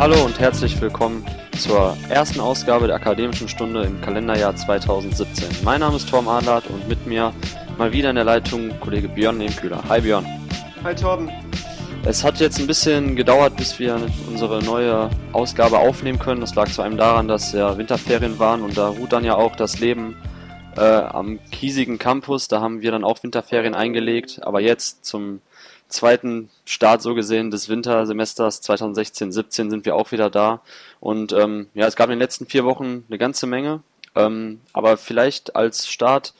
Hallo und herzlich willkommen zur ersten Ausgabe der Akademischen Stunde im Kalenderjahr 2017. Mein Name ist Torm Adlert und mit mir mal wieder in der Leitung Kollege Björn Nehmkühler. Hi Björn. Hi Torben. Es hat jetzt ein bisschen gedauert, bis wir unsere neue Ausgabe aufnehmen können. Das lag zu einem daran, dass ja Winterferien waren und da ruht dann ja auch das Leben äh, am kiesigen Campus. Da haben wir dann auch Winterferien eingelegt. Aber jetzt zum zweiten Start so gesehen des Wintersemesters 2016-17 sind wir auch wieder da. Und ähm, ja, es gab in den letzten vier Wochen eine ganze Menge. Ähm, aber vielleicht als Start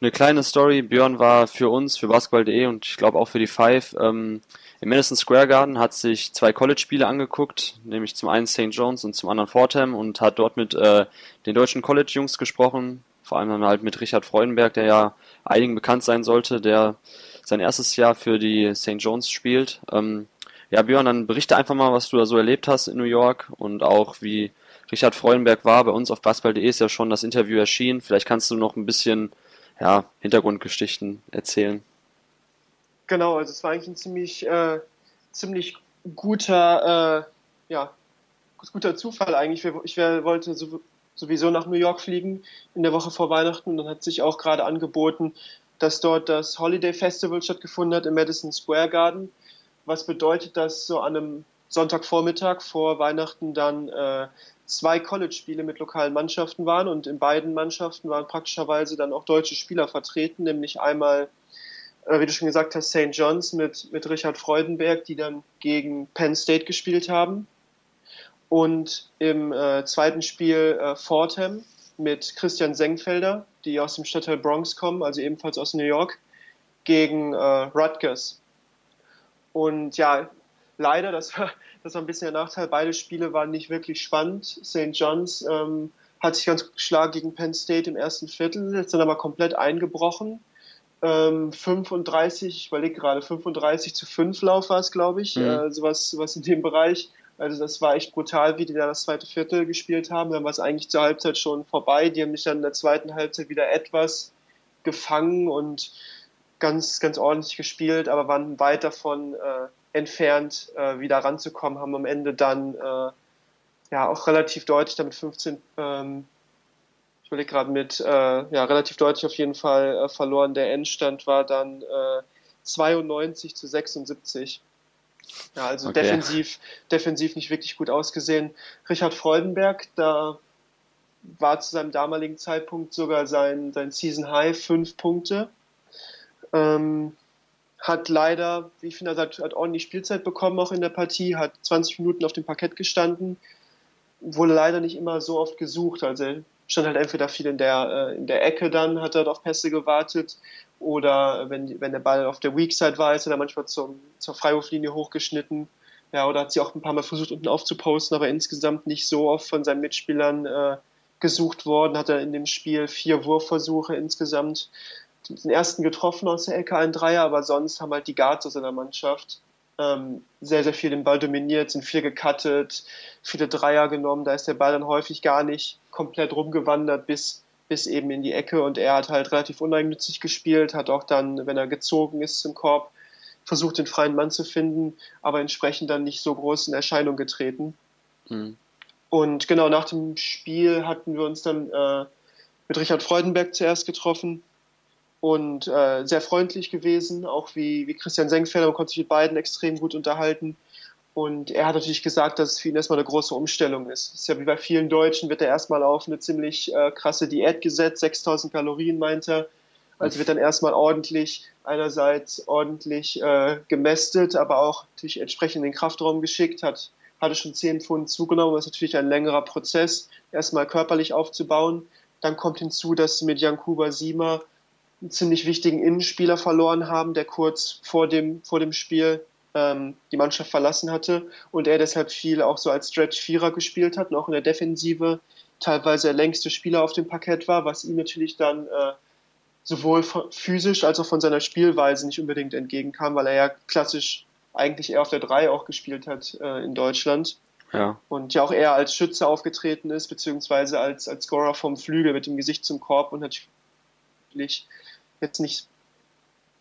eine kleine Story. Björn war für uns, für Basketball.de und ich glaube auch für die Five ähm, im Madison Square Garden, hat sich zwei College-Spiele angeguckt, nämlich zum einen St. John's und zum anderen Fordham und hat dort mit äh, den deutschen College-Jungs gesprochen, vor allem dann halt mit Richard Freudenberg, der ja einigen bekannt sein sollte, der sein erstes Jahr für die St. John's spielt. Ähm, ja, Björn, dann berichte einfach mal, was du da so erlebt hast in New York und auch wie Richard Freudenberg war. Bei uns auf basketball.de ist ja schon das Interview erschienen. Vielleicht kannst du noch ein bisschen ja, Hintergrundgeschichten erzählen. Genau, also es war eigentlich ein ziemlich, äh, ziemlich guter, äh, ja, guter Zufall eigentlich. Ich wollte sowieso nach New York fliegen in der Woche vor Weihnachten und dann hat sich auch gerade angeboten, dass dort das Holiday Festival stattgefunden hat im Madison Square Garden, was bedeutet, dass so an einem Sonntagvormittag vor Weihnachten dann äh, zwei College-Spiele mit lokalen Mannschaften waren und in beiden Mannschaften waren praktischerweise dann auch deutsche Spieler vertreten, nämlich einmal, äh, wie du schon gesagt hast, St. John's mit, mit Richard Freudenberg, die dann gegen Penn State gespielt haben. Und im äh, zweiten Spiel äh, Fordham mit Christian Senkfelder, die aus dem Stadtteil Bronx kommen, also ebenfalls aus New York, gegen äh, Rutgers. Und ja, leider, das war, das war ein bisschen der Nachteil, beide Spiele waren nicht wirklich spannend. St. John's ähm, hat sich ganz gut geschlagen gegen Penn State im ersten Viertel, ist dann aber komplett eingebrochen. Ähm, 35, ich überlege gerade, 35 zu 5 Lauf war es, glaube ich, mhm. äh, sowas, sowas in dem Bereich. Also das war echt brutal, wie die da das zweite Viertel gespielt haben. Dann war es eigentlich zur Halbzeit schon vorbei. Die haben sich dann in der zweiten Halbzeit wieder etwas gefangen und ganz, ganz ordentlich gespielt, aber waren weit davon äh, entfernt, äh, wieder ranzukommen, haben am Ende dann äh, ja auch relativ deutlich damit 15, ähm, ich überlege gerade mit, äh, ja, relativ deutlich auf jeden Fall äh, verloren. Der Endstand war dann 92 äh, zu 76. Ja, also okay. defensiv, defensiv nicht wirklich gut ausgesehen. Richard Freudenberg, da war zu seinem damaligen Zeitpunkt sogar sein, sein Season High fünf Punkte. Ähm, hat leider, wie ich finde, hat, hat ordentlich Spielzeit bekommen auch in der Partie, hat 20 Minuten auf dem Parkett gestanden, wurde leider nicht immer so oft gesucht. Also er stand halt entweder viel in der, äh, in der Ecke dann, hat er auf Pässe gewartet oder wenn, wenn der Ball auf der Weak Side war, ist er dann manchmal zum, zur Freiwurflinie hochgeschnitten. Ja, oder hat sie auch ein paar Mal versucht, unten aufzuposten, aber insgesamt nicht so oft von seinen Mitspielern äh, gesucht worden. Hat er in dem Spiel vier Wurfversuche insgesamt den ersten getroffen aus der Ecke, ein Dreier, aber sonst haben halt die Guards aus seiner Mannschaft ähm, sehr, sehr viel den Ball dominiert, sind viel gecuttet, viele Dreier genommen, da ist der Ball dann häufig gar nicht komplett rumgewandert bis, bis eben in die Ecke und er hat halt relativ uneigennützig gespielt, hat auch dann, wenn er gezogen ist zum Korb, versucht den freien Mann zu finden, aber entsprechend dann nicht so groß in Erscheinung getreten. Mhm. Und genau nach dem Spiel hatten wir uns dann äh, mit Richard Freudenberg zuerst getroffen, und äh, sehr freundlich gewesen, auch wie, wie Christian Senkfelder, man konnte sich mit beiden extrem gut unterhalten. Und er hat natürlich gesagt, dass es für ihn erstmal eine große Umstellung ist. Es ist ja wie bei vielen Deutschen, wird er erstmal auf eine ziemlich äh, krasse Diät gesetzt, 6000 Kalorien meint er. Also wird dann erstmal ordentlich, einerseits ordentlich äh, gemästet, aber auch natürlich entsprechend in den Kraftraum geschickt, hat, hatte schon 10 Pfund zugenommen. Das ist natürlich ein längerer Prozess, erstmal körperlich aufzubauen. Dann kommt hinzu, dass mit Jankuba Sima einen ziemlich wichtigen Innenspieler verloren haben, der kurz vor dem, vor dem Spiel ähm, die Mannschaft verlassen hatte und er deshalb viel auch so als Stretch-Vierer gespielt hat und auch in der Defensive teilweise der längste Spieler auf dem Parkett war, was ihm natürlich dann äh, sowohl physisch als auch von seiner Spielweise nicht unbedingt entgegenkam, weil er ja klassisch eigentlich eher auf der 3 auch gespielt hat äh, in Deutschland. Ja. Und ja auch eher als Schütze aufgetreten ist, beziehungsweise als, als Scorer vom Flügel mit dem Gesicht zum Korb und natürlich jetzt nicht,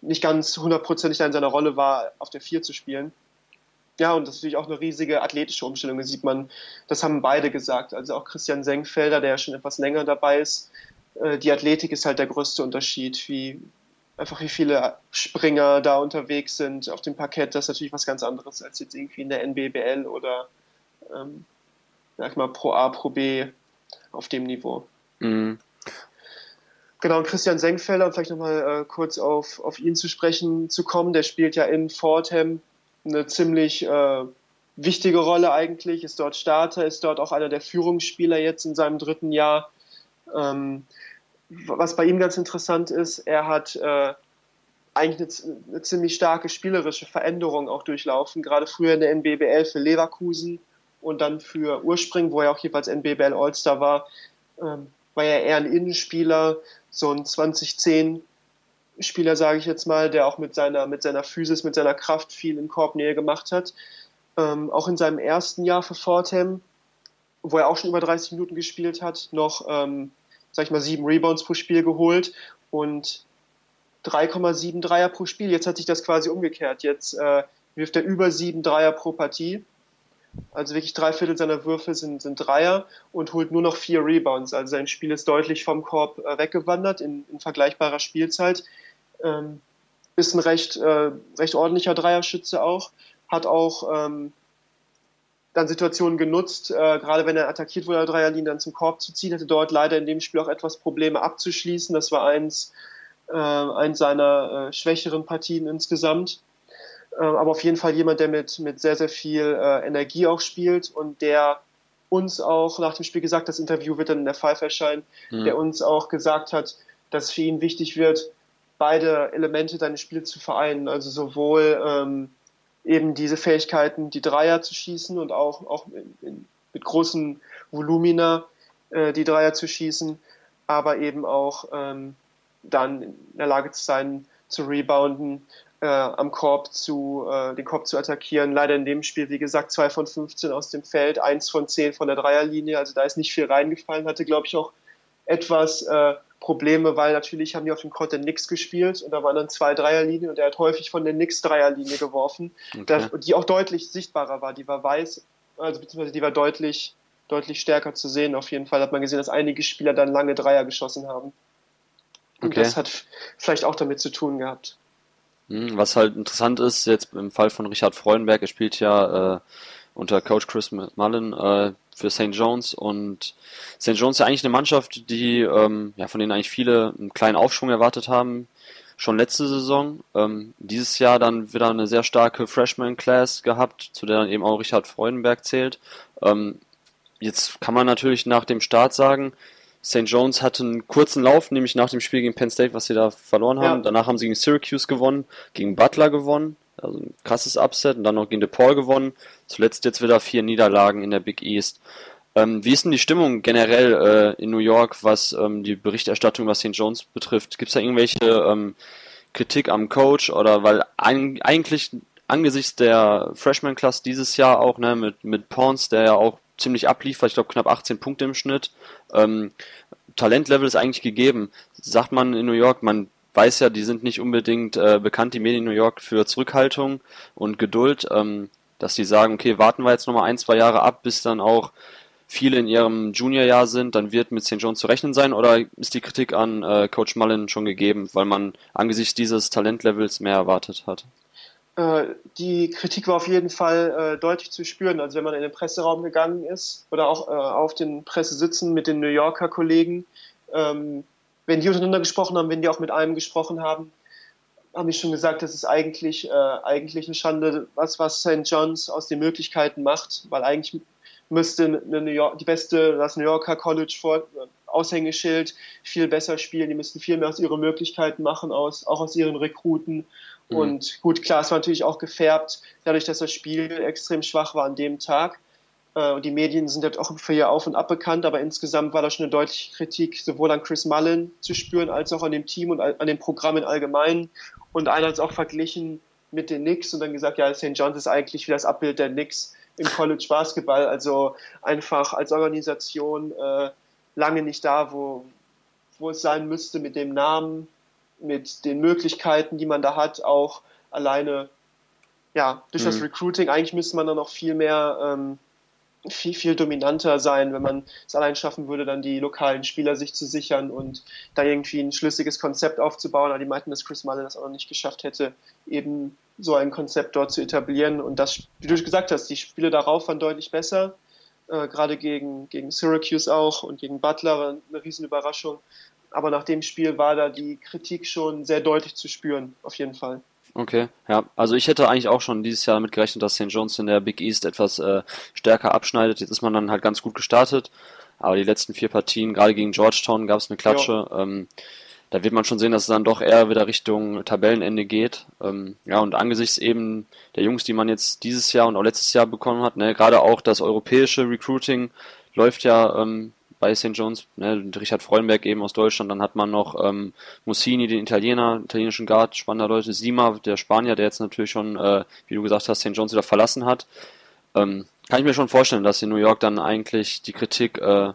nicht ganz hundertprozentig in seiner Rolle war, auf der 4 zu spielen. ja, und das ist natürlich auch eine riesige athletische Umstellung. Das sieht man, das haben beide gesagt. Also auch Christian Senkfelder, der ja schon etwas länger dabei ist. Äh, die Athletik ist halt der größte Unterschied, wie einfach wie viele Springer da unterwegs sind auf dem Parkett. Das ist natürlich was ganz anderes als jetzt irgendwie in der NBBL oder ähm, sag mal Pro A, Pro B auf dem Niveau. Mhm. Genau, und Christian Senkfelder, um vielleicht nochmal äh, kurz auf, auf ihn zu sprechen zu kommen, der spielt ja in Fordham eine ziemlich äh, wichtige Rolle eigentlich, ist dort Starter, ist dort auch einer der Führungsspieler jetzt in seinem dritten Jahr. Ähm, was bei ihm ganz interessant ist, er hat äh, eigentlich eine, eine, ziemlich starke spielerische Veränderung auch durchlaufen, gerade früher in der NBBL für Leverkusen und dann für Urspring, wo er auch jeweils NBBL All-Star war, ähm, war er eher ein Innenspieler, so ein 2010 Spieler, sage ich jetzt mal, der auch mit seiner, mit seiner Physis, mit seiner Kraft viel in Korbnähe gemacht hat. Ähm, auch in seinem ersten Jahr für Fordham, wo er auch schon über 30 Minuten gespielt hat, noch, ähm, sag ich mal, sieben Rebounds pro Spiel geholt und 3,7 Dreier pro Spiel. Jetzt hat sich das quasi umgekehrt. Jetzt äh, wirft er über sieben Dreier pro Partie. Also wirklich drei Viertel seiner Würfe sind, sind Dreier und holt nur noch vier Rebounds. Also sein Spiel ist deutlich vom Korb äh, weggewandert in, in vergleichbarer Spielzeit ähm, ist ein recht, äh, recht ordentlicher Dreierschütze auch, hat auch ähm, dann Situationen genutzt, äh, gerade wenn er attackiert wurde, der Dreierlinie dann zum Korb zu ziehen, hatte dort leider in dem Spiel auch etwas Probleme abzuschließen. Das war eins, äh, eins seiner äh, schwächeren Partien insgesamt. Äh, aber auf jeden Fall jemand, der mit, mit sehr, sehr viel äh, Energie auch spielt und der uns auch nach dem Spiel gesagt, das Interview wird dann in der Five erscheinen, mhm. der uns auch gesagt hat, dass für ihn wichtig wird, beide Elemente deines Spiels zu vereinen. Also sowohl ähm, eben diese Fähigkeiten, die Dreier zu schießen und auch, auch in, in, mit großen Volumina äh, die Dreier zu schießen, aber eben auch ähm, dann in der Lage zu sein, zu rebounden, äh, am Korb zu, äh, den Korb zu attackieren. Leider in dem Spiel, wie gesagt, zwei von 15 aus dem Feld, eins von 10 von der Dreierlinie. Also da ist nicht viel reingefallen, hatte, glaube ich, auch etwas äh, Probleme, weil natürlich haben die auf dem Court der Knicks gespielt und da waren dann zwei Dreierlinien und er hat häufig von der Knicks Dreierlinie geworfen, okay. die auch deutlich sichtbarer war. Die war weiß, also beziehungsweise die war deutlich, deutlich stärker zu sehen. Auf jeden Fall hat man gesehen, dass einige Spieler dann lange Dreier geschossen haben. Und okay. das hat vielleicht auch damit zu tun gehabt. Hm, was halt interessant ist, jetzt im Fall von Richard Freudenberg, er spielt ja äh, unter Coach Chris Mullen äh, für St. John's und St. John's ist ja eigentlich eine Mannschaft, die ähm, ja von denen eigentlich viele einen kleinen Aufschwung erwartet haben. Schon letzte Saison. Ähm, dieses Jahr dann wieder eine sehr starke Freshman-Class gehabt, zu der dann eben auch Richard Freudenberg zählt. Ähm, jetzt kann man natürlich nach dem Start sagen, St. John's hatte einen kurzen Lauf, nämlich nach dem Spiel gegen Penn State, was sie da verloren haben. Ja. Danach haben sie gegen Syracuse gewonnen, gegen Butler gewonnen, also ein krasses Upset und dann noch gegen DePaul gewonnen. Zuletzt jetzt wieder vier Niederlagen in der Big East. Ähm, wie ist denn die Stimmung generell äh, in New York, was ähm, die Berichterstattung über St. John's betrifft? Gibt es da irgendwelche ähm, Kritik am Coach oder weil ein, eigentlich angesichts der Freshman-Class dieses Jahr auch ne, mit, mit Pons, der ja auch ziemlich abliefert, ich glaube knapp 18 Punkte im Schnitt, ähm, Talentlevel ist eigentlich gegeben. Sagt man in New York, man weiß ja, die sind nicht unbedingt äh, bekannt, die Medien in New York, für Zurückhaltung und Geduld, ähm, dass die sagen, okay, warten wir jetzt nochmal ein, zwei Jahre ab, bis dann auch viele in ihrem Juniorjahr sind, dann wird mit St. John zu rechnen sein oder ist die Kritik an äh, Coach Mullen schon gegeben, weil man angesichts dieses Talentlevels mehr erwartet hat? Äh, die Kritik war auf jeden Fall äh, deutlich zu spüren. Also wenn man in den Presseraum gegangen ist oder auch äh, auf den Pressesitzen mit den New Yorker Kollegen, ähm, wenn die untereinander gesprochen haben, wenn die auch mit einem gesprochen haben, habe ich schon gesagt, das ist eigentlich, äh, eigentlich eine Schande, was, was St. John's aus den Möglichkeiten macht, weil eigentlich müsste eine New York, die beste, das New Yorker College vor, Aushängeschild viel besser spielen, die müssten viel mehr aus ihren Möglichkeiten machen, aus, auch aus ihren Rekruten. Mhm. Und gut, klar, es war natürlich auch gefärbt, dadurch, dass das Spiel extrem schwach war an dem Tag. Äh, und die Medien sind jetzt auch für ihr Auf und Ab bekannt, aber insgesamt war da schon eine deutliche Kritik sowohl an Chris Mullen zu spüren, als auch an dem Team und an dem Programm im Allgemeinen. Und einer hat es auch verglichen mit den Knicks und dann gesagt, ja, St. John's ist eigentlich wie das Abbild der Knicks im College Basketball, also einfach als Organisation äh, lange nicht da, wo, wo es sein müsste mit dem Namen, mit den Möglichkeiten, die man da hat, auch alleine ja, durch mhm. das Recruiting, eigentlich müsste man dann noch viel mehr, ähm, viel, viel dominanter sein, wenn man es allein schaffen würde, dann die lokalen Spieler sich zu sichern und da irgendwie ein schlüssiges Konzept aufzubauen. Aber die meinten, dass Chris Mullin das auch noch nicht geschafft hätte, eben so ein Konzept dort zu etablieren. Und das, wie du gesagt hast, die Spiele darauf waren deutlich besser. Äh, gerade gegen, gegen Syracuse auch und gegen Butler eine Riesenüberraschung. Aber nach dem Spiel war da die Kritik schon sehr deutlich zu spüren, auf jeden Fall. Okay, ja. Also ich hätte eigentlich auch schon dieses Jahr damit gerechnet, dass St. John's in der Big East etwas äh, stärker abschneidet. Jetzt ist man dann halt ganz gut gestartet. Aber die letzten vier Partien, gerade gegen Georgetown, gab es eine Klatsche. Ähm, da wird man schon sehen, dass es dann doch eher wieder Richtung Tabellenende geht. Ähm, ja, und angesichts eben der Jungs, die man jetzt dieses Jahr und auch letztes Jahr bekommen hat, ne, gerade auch das europäische Recruiting läuft ja ähm, bei St. John's, ne, Richard Freudenberg eben aus Deutschland, dann hat man noch ähm, Mussini, den Italiener, italienischen Guard, spannender Leute, Sima, der Spanier, der jetzt natürlich schon, äh, wie du gesagt hast, St. John's wieder verlassen hat. Ähm, kann ich mir schon vorstellen, dass in New York dann eigentlich die Kritik äh,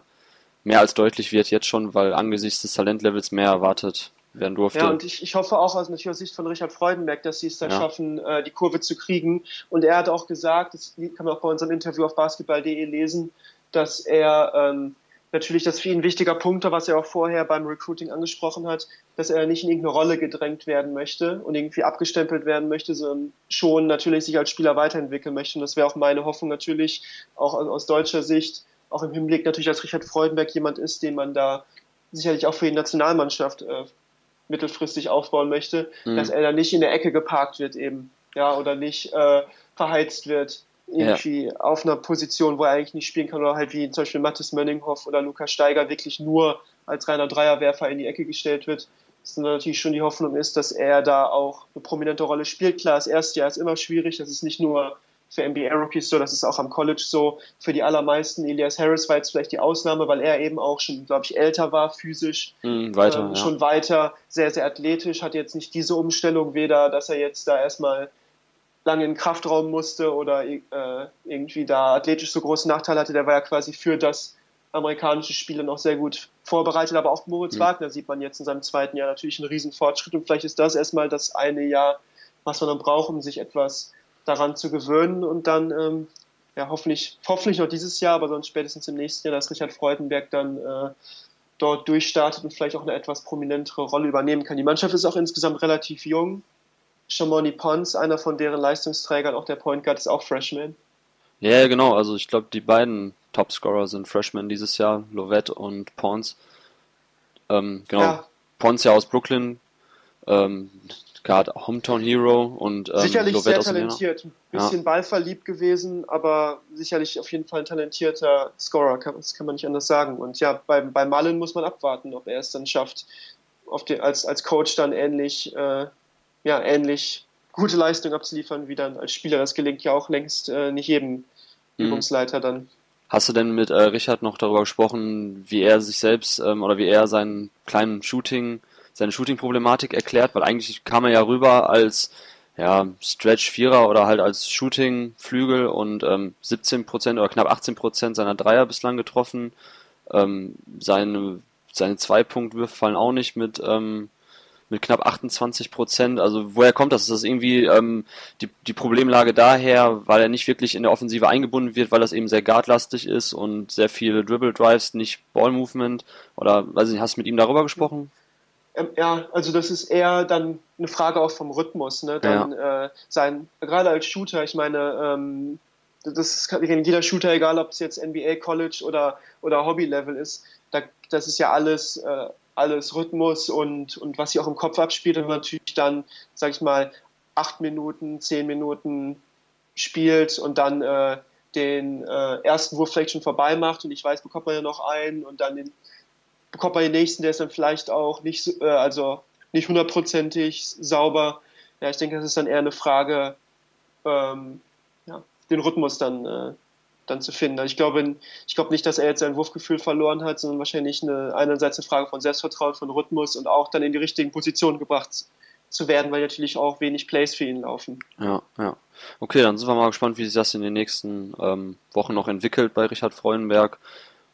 mehr als deutlich wird jetzt schon, weil angesichts des Talentlevels mehr erwartet werden durfte. Ja, und ich, ich hoffe auch aus natürlich aus Sicht von Richard Freudenberg, dass sie es dann ja. schaffen, äh, die Kurve zu kriegen. Und er hat auch gesagt, das kann man auch bei unserem Interview auf basketball.de lesen, dass er ähm, natürlich das für ihn ein wichtiger Punkt, was er auch vorher beim Recruiting angesprochen hat, dass er nicht in irgendeine Rolle gedrängt werden möchte und irgendwie abgestempelt werden möchte, sondern schon natürlich sich als Spieler weiterentwickeln möchte. Und das wäre auch meine Hoffnung natürlich, auch aus deutscher Sicht, auch im Hinblick natürlich, dass Richard Freudenberg jemand ist, den man da sicherlich auch für die Nationalmannschaft äh, mittelfristig aufbauen möchte, mhm. dass er da nicht in der Ecke geparkt wird eben, ja, oder nicht äh, verheizt wird irgendwie ja. auf einer Position, wo er eigentlich nicht spielen kann, oder halt wie zum Beispiel Mathis Mönninghoff oder Lukas Steiger wirklich nur als reiner Dreierwerfer in die Ecke gestellt wird. Das natürlich schon die Hoffnung ist, dass er da auch eine prominente Rolle spielt. Klar, das erste Jahr ist immer schwierig, das ist nicht nur für NBA-Rookies so, das ist auch am College so. Für die allermeisten, Elias Harris war jetzt vielleicht die Ausnahme, weil er eben auch schon, glaube ich, älter war, physisch. Mm, weiter, äh, schon ja. weiter, sehr, sehr athletisch, hat jetzt nicht diese Umstellung, weder, dass er jetzt da erstmal lange in den Kraftraum musste oder äh, irgendwie da athletisch so große Nachteile hatte. Der war ja quasi für das amerikanische Spiel noch sehr gut vorbereitet, aber auch Moritz mhm. Wagner sieht man jetzt in seinem zweiten Jahr natürlich einen riesen Fortschritt und vielleicht ist das erstmal das eine Jahr, was man dann braucht, um sich etwas daran zu gewöhnen und dann ähm, ja, hoffentlich, hoffentlich noch dieses Jahr, aber sonst spätestens im nächsten Jahr, dass Richard Freudenberg dann äh, dort durchstartet und vielleicht auch eine etwas prominentere Rolle übernehmen kann. Die Mannschaft ist auch insgesamt relativ jung. Shamoni Pons, einer von deren Leistungsträgern, auch der Point Guard, ist auch Freshman. Ja, genau. Also ich glaube, die beiden Topscorer sind Freshmen dieses Jahr, Lovett und Pons. Ähm, genau. Ja. Pons ja aus Brooklyn, ähm, gerade Hometown Hero und ähm, sicherlich Lovett sehr talentiert, ein bisschen ja. ballverliebt gewesen, aber sicherlich auf jeden Fall ein talentierter Scorer, das kann man nicht anders sagen. Und ja, bei, bei Mullen muss man abwarten, ob er es dann schafft, den, als, als Coach dann ähnlich, äh, ja, ähnlich gute Leistung abzuliefern wie dann als Spieler. Das gelingt ja auch längst äh, nicht jedem mhm. Übungsleiter dann. Hast du denn mit äh, Richard noch darüber gesprochen, wie er sich selbst ähm, oder wie er seinen kleinen Shooting seine Shooting-Problematik erklärt, weil eigentlich kam er ja rüber als ja, Stretch-Vierer oder halt als Shooting-Flügel und ähm, 17% oder knapp 18% seiner Dreier bislang getroffen. Ähm, seine, seine Zwei-Punkt-Würfe fallen auch nicht mit, ähm, mit knapp 28% Also woher kommt das? Ist das irgendwie ähm, die, die Problemlage daher, weil er nicht wirklich in der Offensive eingebunden wird, weil das eben sehr guardlastig ist und sehr viele Dribble Drives, nicht Ball Movement? Oder weiß ich nicht, hast du mit ihm darüber gesprochen? Ähm, ja, also das ist eher dann eine Frage auch vom Rhythmus. Ne? Dann ja. äh, sein, gerade als Shooter, ich meine, ähm, das ist jeder Shooter, egal ob es jetzt NBA, College oder, oder Hobby-Level ist, da, das ist ja alles, äh, alles Rhythmus und, und was sich auch im Kopf abspielt und natürlich dann, sag ich mal, acht Minuten, zehn Minuten spielt und dann äh, den äh, ersten Wurf vielleicht schon vorbei macht und ich weiß, bekommt man ja noch einen und dann den bekommt man den nächsten, der ist dann vielleicht auch nicht, äh, also nicht hundertprozentig sauber. Ja, ich denke, das ist dann eher eine Frage, ähm, ja, den Rhythmus dann, äh, dann zu finden. Also ich glaube, ich glaube nicht, dass er jetzt sein Wurfgefühl verloren hat, sondern wahrscheinlich eine, einerseits eine Frage von Selbstvertrauen, von Rhythmus und auch dann in die richtigen Positionen gebracht zu werden, weil natürlich auch wenig Plays für ihn laufen. Ja, ja. Okay, dann sind wir mal gespannt, wie sich das in den nächsten ähm, Wochen noch entwickelt bei Richard Freudenberg.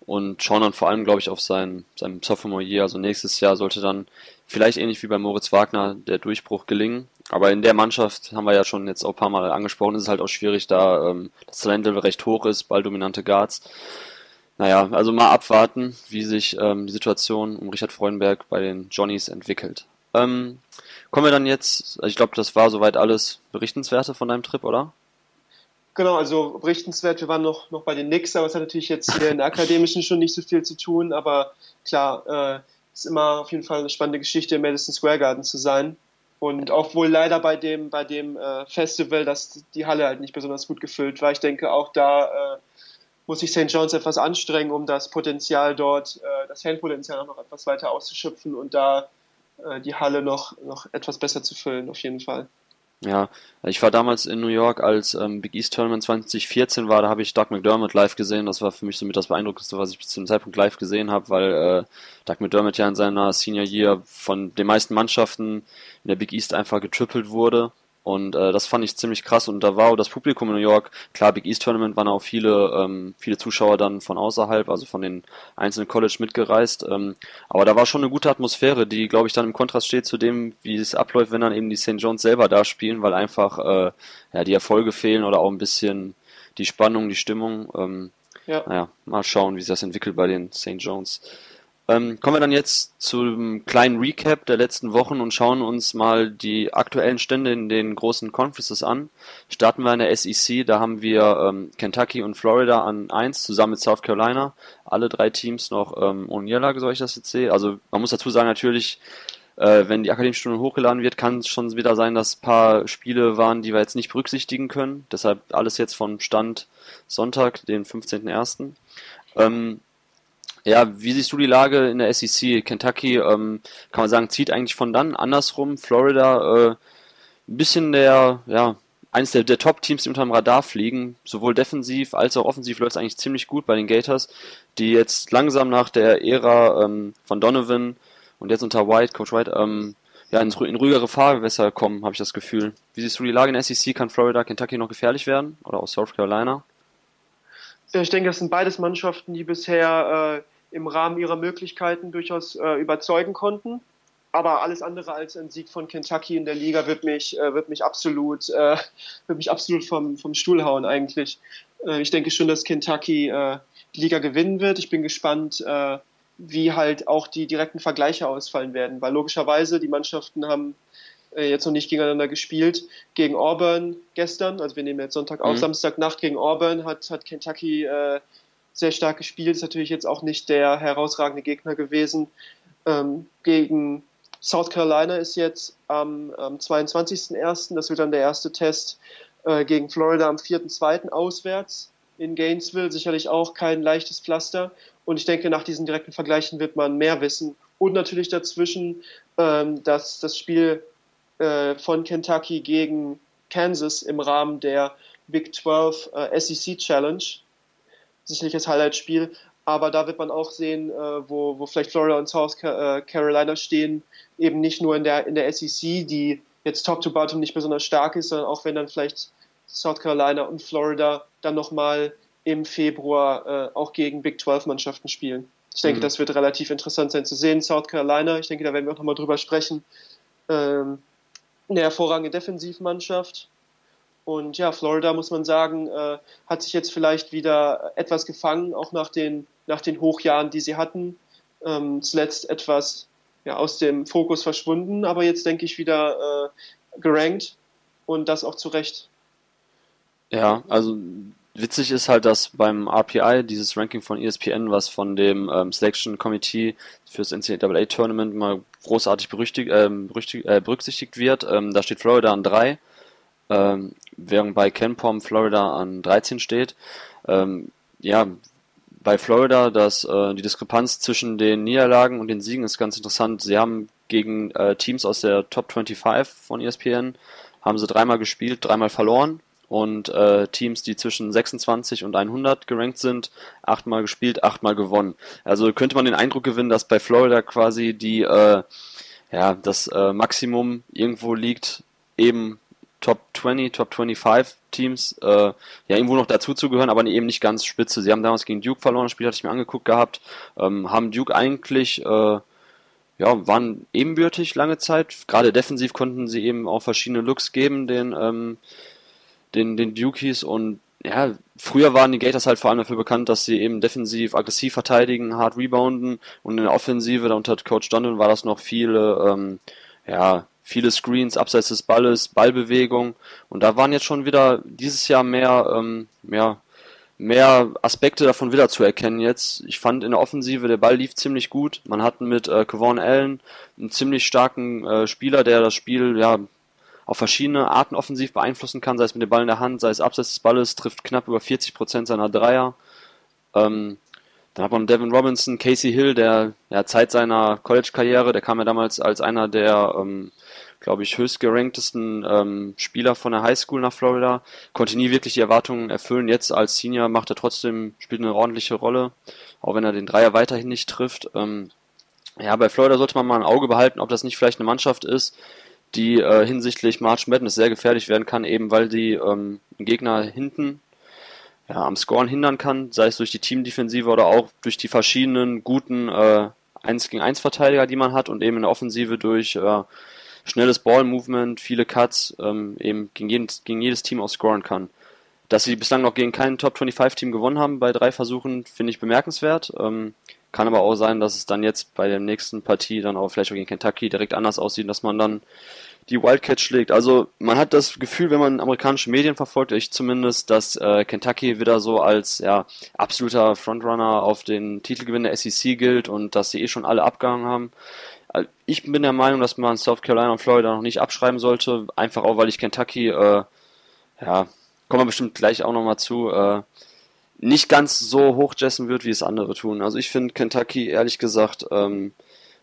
Und schauen dann vor allem, glaube ich, auf sein, sein Sophomore Year. Also nächstes Jahr sollte dann vielleicht ähnlich wie bei Moritz Wagner der Durchbruch gelingen. Aber in der Mannschaft, haben wir ja schon jetzt auch ein paar Mal angesprochen, ist es halt auch schwierig, da ähm, das Talentlevel recht hoch ist, balldominante Guards. Naja, also mal abwarten, wie sich ähm, die Situation um Richard Freudenberg bei den Johnnies entwickelt. Ähm, kommen wir dann jetzt, also ich glaube, das war soweit alles Berichtenswerte von deinem Trip, oder? Genau, also berichtenswert, wir waren noch, noch bei den Knicks, aber es hat natürlich jetzt hier in der Akademischen schon nicht so viel zu tun, aber klar, äh, ist immer auf jeden Fall eine spannende Geschichte im Madison Square Garden zu sein. Und auch wohl leider bei dem, bei dem äh, Festival, dass die Halle halt nicht besonders gut gefüllt war. Ich denke, auch da äh, muss sich St. John's etwas anstrengen, um das Potenzial dort, äh, das Fanpotenzial noch etwas weiter auszuschöpfen und da äh, die Halle noch, noch etwas besser zu füllen, auf jeden Fall. Ja, ich war damals in New York, als ähm, Big East Tournament 2014 war, da habe ich Doug McDermott live gesehen. Das war für mich somit das Beeindruckendste, was ich bis zum Zeitpunkt live gesehen habe, weil äh, Doug McDermott ja in seiner Senior Year von den meisten Mannschaften in der Big East einfach getrippelt wurde und äh, das fand ich ziemlich krass. Und da war auch das Publikum in New York, klar, Big East Tournament waren auch viele, ähm, viele Zuschauer dann von außerhalb, also von den einzelnen College mitgereist. Ähm, aber da war schon eine gute Atmosphäre, die, glaube ich, dann im Kontrast steht zu dem, wie es abläuft, wenn dann eben die St. John's selber da spielen, weil einfach äh, ja, die Erfolge fehlen oder auch ein bisschen die Spannung, die Stimmung. Ähm, ja. Naja, mal schauen, wie sich das entwickelt bei den St. John's. Ähm, kommen wir dann jetzt zum kleinen Recap der letzten Wochen und schauen uns mal die aktuellen Stände in den großen Conferences an. Starten wir in der SEC, da haben wir ähm, Kentucky und Florida an 1 zusammen mit South Carolina. Alle drei Teams noch ähm, ohne Niederlage, soll ich das jetzt sehen. Also man muss dazu sagen, natürlich, äh, wenn die Akademiestunde hochgeladen wird, kann es schon wieder sein, dass ein paar Spiele waren, die wir jetzt nicht berücksichtigen können. Deshalb alles jetzt von Stand Sonntag, den 15.01. Ähm, ja, wie siehst du die Lage in der SEC? Kentucky, ähm, kann man sagen, zieht eigentlich von dann. Andersrum, Florida, äh, ein bisschen der, ja, eines der, der Top-Teams, die unter dem Radar fliegen. Sowohl defensiv als auch offensiv läuft es eigentlich ziemlich gut bei den Gators, die jetzt langsam nach der Ära ähm, von Donovan und jetzt unter White, Coach White, ähm, ja, in, in ruhigere Fahrgewässer kommen, habe ich das Gefühl. Wie siehst du die Lage in der SEC? Kann Florida, Kentucky noch gefährlich werden? Oder auch South Carolina? Ja, ich denke, das sind beides Mannschaften, die bisher äh, im Rahmen ihrer Möglichkeiten durchaus äh, überzeugen konnten. Aber alles andere als ein Sieg von Kentucky in der Liga wird mich, äh, wird mich absolut, äh, wird mich absolut vom, vom Stuhl hauen eigentlich. Äh, ich denke schon, dass Kentucky äh, die Liga gewinnen wird. Ich bin gespannt, wie halt auch die direkten Vergleiche ausfallen werden, weil logischerweise die Mannschaften haben äh, jetzt noch nicht gegeneinander gespielt. Gegen Auburn gestern, also wir nehmen jetzt Sonntag auf, mhm. Samstagnacht gegen Auburn hat, hat Kentucky äh, sehr stark gespielt. Ist natürlich jetzt auch nicht der herausragende Gegner gewesen. Ähm, gegen South Carolina ist jetzt am, am 22.01., das wird dann der erste Test äh, gegen Florida am 4.02. auswärts in Gainesville. Sicherlich auch kein leichtes Pflaster. Und ich denke, nach diesen direkten Vergleichen wird man mehr wissen. Und natürlich dazwischen, ähm, dass das Spiel äh, von Kentucky gegen Kansas im Rahmen der Big 12 äh, SEC Challenge. Sicherlich das Highlight-Spiel, aber da wird man auch sehen, äh, wo, wo vielleicht Florida und South äh, Carolina stehen, eben nicht nur in der, in der SEC, die jetzt top to bottom nicht besonders stark ist, sondern auch wenn dann vielleicht South Carolina und Florida dann nochmal im Februar äh, auch gegen Big 12 Mannschaften spielen. Ich denke, mhm. das wird relativ interessant sein zu sehen. South Carolina, ich denke, da werden wir auch nochmal drüber sprechen. Ähm, eine hervorragende Defensivmannschaft. Und ja, Florida, muss man sagen, äh, hat sich jetzt vielleicht wieder etwas gefangen, auch nach den, nach den Hochjahren, die sie hatten. Ähm, zuletzt etwas ja, aus dem Fokus verschwunden, aber jetzt denke ich wieder äh, gerankt und das auch zu Recht. Ja, also witzig ist halt, dass beim RPI, dieses Ranking von ESPN, was von dem ähm, Selection Committee fürs NCAA Tournament mal großartig berüchtigt, ähm, berüchtigt, äh, berücksichtigt wird, ähm, da steht Florida an 3, ähm, während bei KenPom Florida an 13 steht. Ähm, ja, bei Florida, dass äh, die Diskrepanz zwischen den Niederlagen und den Siegen ist ganz interessant. Sie haben gegen äh, Teams aus der Top 25 von ESPN haben sie dreimal gespielt, dreimal verloren und äh, Teams, die zwischen 26 und 100 gerankt sind, achtmal gespielt, achtmal gewonnen. Also könnte man den Eindruck gewinnen, dass bei Florida quasi die äh, ja das äh, Maximum irgendwo liegt, eben Top 20, Top 25 Teams äh, ja irgendwo noch dazuzugehören, aber eben nicht ganz spitze. Sie haben damals gegen Duke verloren, das Spiel hatte ich mir angeguckt gehabt, ähm, haben Duke eigentlich äh, ja, waren ebenbürtig lange Zeit. Gerade defensiv konnten sie eben auch verschiedene Looks geben, den, ähm, den, den Dukies und ja, früher waren die Gators halt vor allem dafür bekannt, dass sie eben defensiv aggressiv verteidigen, hart rebounden und in der Offensive, da unter Coach Donovan war das noch viele, ähm, ja, viele Screens abseits des Balles, Ballbewegung und da waren jetzt schon wieder dieses Jahr mehr, ähm, mehr, mehr Aspekte davon wieder zu erkennen jetzt. Ich fand in der Offensive, der Ball lief ziemlich gut. Man hat mit äh, Kevon Allen einen ziemlich starken äh, Spieler, der das Spiel ja auf verschiedene Arten offensiv beeinflussen kann, sei es mit dem Ball in der Hand, sei es abseits des Balles, trifft knapp über 40% seiner Dreier. Ähm, dann hat man Devin Robinson, Casey Hill, der ja Zeit seiner College-Karriere, der kam ja damals als einer der, ähm, glaube ich, höchst geranktesten ähm, Spieler von der Highschool nach Florida, konnte nie wirklich die Erwartungen erfüllen. Jetzt als Senior macht er trotzdem, spielt eine ordentliche Rolle, auch wenn er den Dreier weiterhin nicht trifft. Ähm, ja, bei Florida sollte man mal ein Auge behalten, ob das nicht vielleicht eine Mannschaft ist, die äh, hinsichtlich March Madness sehr gefährlich werden kann, eben weil die ähm, Gegner hinten ja, am Scoren hindern kann, sei es durch die Teamdefensive oder auch durch die verschiedenen guten äh, 1 gegen 1 Verteidiger, die man hat und eben in der Offensive durch äh, schnelles Ball-Movement, viele Cuts, ähm, eben gegen, jeden, gegen jedes Team auch scoren kann. Dass sie bislang noch gegen kein Top 25 Team gewonnen haben bei drei Versuchen, finde ich bemerkenswert. Ähm, kann aber auch sein, dass es dann jetzt bei der nächsten Partie dann auch vielleicht auch gegen Kentucky direkt anders aussieht, dass man dann die Wildcats schlägt. Also man hat das Gefühl, wenn man amerikanische Medien verfolgt, ich zumindest, dass äh, Kentucky wieder so als ja, absoluter Frontrunner auf den Titelgewinn der SEC gilt und dass sie eh schon alle abgehangen haben. Also ich bin der Meinung, dass man South Carolina und Florida noch nicht abschreiben sollte, einfach auch, weil ich Kentucky, äh, ja, kommen wir bestimmt gleich auch nochmal zu, äh, nicht ganz so hochjessen wird, wie es andere tun. Also ich finde Kentucky, ehrlich gesagt, ähm,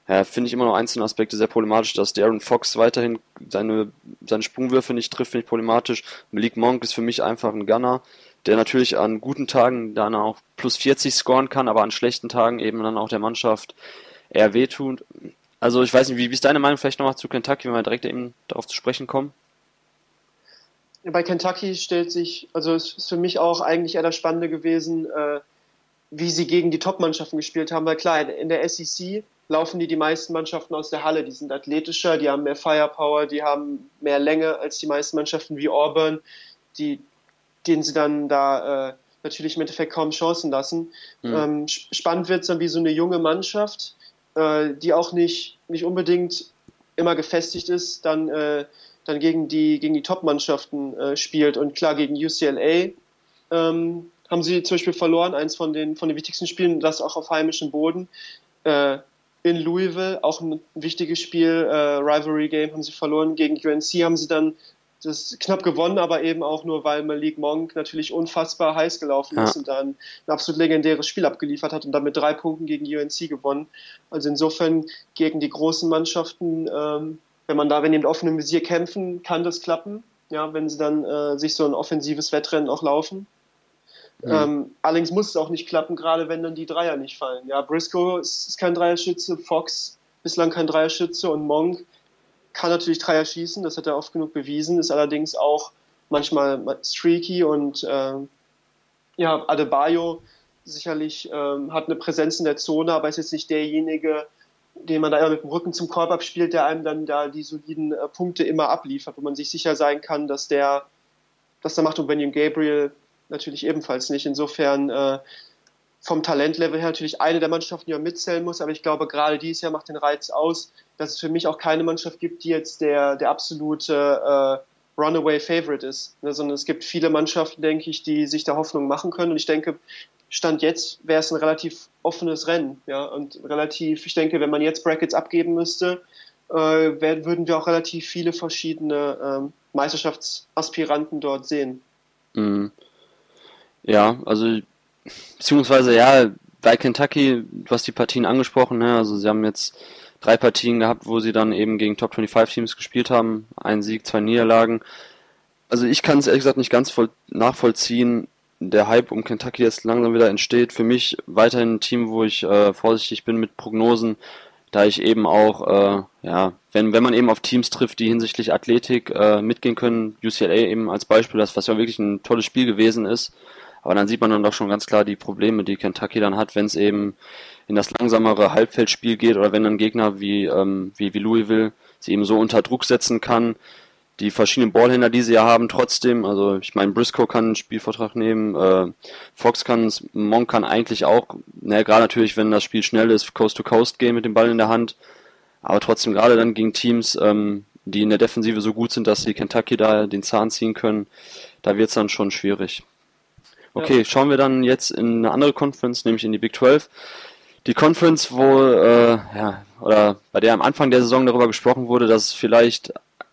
ja, finde ich immer noch einzelne Aspekte sehr problematisch, dass Darren Fox weiterhin seine, seine Sprungwürfe nicht trifft, finde ich problematisch. Malik Monk ist für mich einfach ein Gunner, der natürlich an guten Tagen dann auch plus 40 scoren kann, aber an schlechten Tagen eben dann auch der Mannschaft eher wehtut. Also ich weiß nicht, wie, wie ist deine Meinung vielleicht nochmal zu Kentucky, wenn wir direkt eben darauf zu sprechen kommen? bei Kentucky stellt sich, also es ist für mich auch eigentlich eher das Spannende gewesen, äh, wie sie gegen die Top-Mannschaften gespielt haben, weil klar, in der SEC laufen die die meisten Mannschaften aus der Halle, die sind athletischer, die haben mehr Firepower, die haben mehr Länge als die meisten Mannschaften wie Auburn, die, denen sie dann da äh, natürlich im Endeffekt kaum Chancen lassen. Mhm. Ähm, spannend wird es dann wie so eine junge Mannschaft, äh, die auch nicht, nicht unbedingt immer gefestigt ist, dann äh, dann gegen die, gegen die Top-Mannschaften äh, spielt. Und klar, gegen UCLA ähm, haben sie zum Beispiel verloren, eins von den, von den wichtigsten Spielen, das auch auf heimischem Boden. In Louisville, auch ein wichtiges Spiel, äh, Rivalry Game, haben sie verloren. Gegen UNC haben sie dann das knapp gewonnen, aber eben auch nur, weil Malik Monk natürlich unfassbar heiß gelaufen ja. ist und dann ein absolut legendäres Spiel abgeliefert hat und dann mit drei Punkten gegen UNC gewonnen. Also insofern gegen die großen Mannschaften ähm, wenn man da, wenn die mit offenem Visier kämpfen, kann das klappen. Ja, wenn sie dann äh, sich so ein offensives Wettrennen auch laufen. Mhm. Ähm, allerdings muss es auch nicht klappen, gerade wenn dann die Dreier nicht fallen. Ja, Briscoe ist, ist kein Dreierschütze, Fox bislang kein Dreierschütze und Monk kann natürlich Dreier schießen, das hat er oft genug bewiesen, ist allerdings auch manchmal streaky und äh, ja, Adebayo sicherlich ähm, hat eine Präsenz in der Zone, aber ist jetzt nicht derjenige, den man da immer mit dem Rücken zum Korb abspielt, der einem dann da die soliden äh, Punkte immer abliefert, wo man sich sicher sein kann, dass der, dass der macht und Benjamin Gabriel natürlich ebenfalls nicht. Insofern äh, vom Talentlevel her natürlich eine der Mannschaften, die man mitzählen muss, aber ich glaube, gerade dieses Jahr macht den Reiz aus, dass es für mich auch keine Mannschaft gibt, die jetzt der, der absolute äh, Runaway Favorite ist, ne, sondern es gibt viele Mannschaften, denke ich, die sich da Hoffnung machen können und ich denke, Stand jetzt wäre es ein relativ offenes Rennen, ja, und relativ, ich denke, wenn man jetzt Brackets abgeben müsste, äh, werden, würden wir auch relativ viele verschiedene ähm, Meisterschaftsaspiranten dort sehen. Mhm. Ja, also beziehungsweise ja, bei Kentucky, du hast die Partien angesprochen, ne? also sie haben jetzt drei Partien gehabt, wo sie dann eben gegen Top 25 Teams gespielt haben, ein Sieg, zwei Niederlagen. Also ich kann es ehrlich gesagt nicht ganz voll nachvollziehen, der Hype um Kentucky jetzt langsam wieder entsteht. Für mich weiterhin ein Team, wo ich äh, vorsichtig bin mit Prognosen. da ich eben auch, äh, ja, wenn, wenn man eben auf Teams trifft, die hinsichtlich Athletik äh, mitgehen können, UCLA eben als Beispiel, das was ja wirklich ein tolles Spiel gewesen ist, aber dann sieht man dann doch schon ganz klar die Probleme, die Kentucky dann hat, wenn es eben in das langsamere Halbfeldspiel geht oder wenn ein Gegner wie, ähm, wie, wie Louisville sie eben so unter Druck setzen kann, die verschiedenen Ballhändler, die sie ja haben, trotzdem, also ich meine, Briscoe kann einen Spielvertrag nehmen, äh, Fox kann es, Monk kann eigentlich auch, naja, gerade natürlich, wenn das Spiel schnell ist, Coast to Coast gehen mit dem Ball in der Hand, aber trotzdem gerade dann gegen Teams, ähm, die in der Defensive so gut sind, dass sie Kentucky da den Zahn ziehen können, da wird es dann schon schwierig. Okay, ja. schauen wir dann jetzt in eine andere Conference, nämlich in die Big 12. Die Conference, wo, äh, ja, oder bei der am Anfang der Saison darüber gesprochen wurde, dass es vielleicht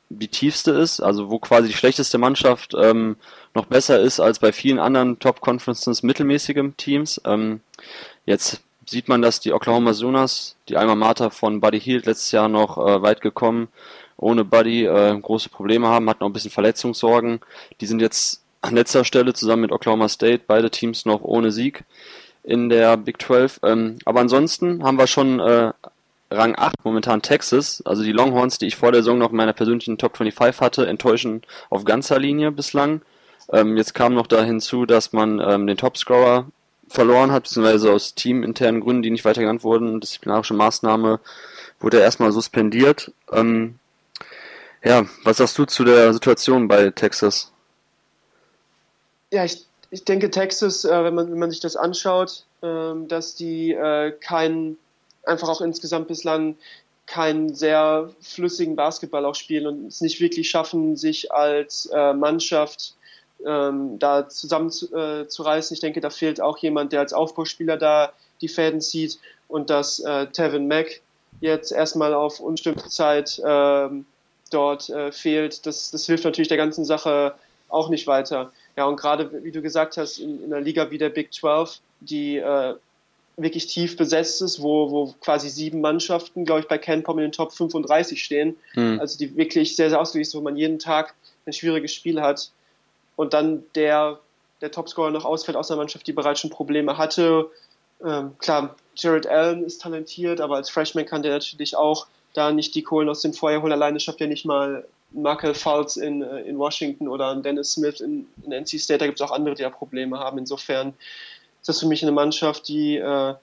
die tiefste ist, also wo quasi die schlechteste Mannschaft ähm, noch besser ist als bei vielen anderen Top-Conferences mittelmäßigen Teams. Ähm, jetzt sieht man, dass die Oklahoma Sooners, die Alma Mater von Buddy Hield letztes Jahr noch äh, weit gekommen, ohne Buddy äh, große Probleme haben, hatten auch ein bisschen Verletzungssorgen. Die sind jetzt an letzter Stelle zusammen mit Oklahoma State, beide Teams noch ohne Sieg in der Big 12. Ähm, aber ansonsten haben wir schon äh, Rang 8 momentan Texas. Also die Longhorns, die ich vor der Saison noch in meiner persönlichen Top 25 hatte, enttäuschen auf ganzer Linie bislang. Ähm, jetzt kam noch da hinzu, dass man ähm, den Topscorer verloren hat, beziehungsweise aus teaminternen Gründen, die nicht weiter genannt wurden. Disziplinarische Maßnahme wurde erstmal suspendiert. Ähm, ja, was sagst du zu der Situation bei Texas? Ja, ich, ich denke, Texas, äh, wenn, man, wenn man sich das anschaut, äh, dass die äh, keinen einfach auch insgesamt bislang keinen sehr flüssigen Basketball auch spielen und es nicht wirklich schaffen, sich als äh, Mannschaft ähm, da zusammenzureißen. Äh, ich denke, da fehlt auch jemand, der als Aufbauspieler da die Fäden zieht und dass äh, Tevin Mack jetzt erstmal auf unbestimmte Zeit äh, dort äh, fehlt, das, das hilft natürlich der ganzen Sache auch nicht weiter. Ja, und gerade, wie du gesagt hast, in, in einer Liga wie der Big 12, die äh, wirklich tief besetzt ist, wo, wo quasi sieben Mannschaften, glaube ich, bei Kenpom in den Top 35 stehen. Mhm. Also die wirklich sehr, sehr ausgeglichen ist, wo man jeden Tag ein schwieriges Spiel hat. Und dann der, der Topscorer noch ausfällt aus einer Mannschaft, die bereits schon Probleme hatte. Ähm, klar, Jared Allen ist talentiert, aber als Freshman kann der natürlich auch da nicht die Kohlen aus dem Feuer holen. Alleine schafft er nicht mal Markel Fouls in, äh, in Washington oder Dennis Smith in, in NC State. Da gibt es auch andere, die da Probleme haben. Insofern ist das für mich eine Mannschaft, die äh,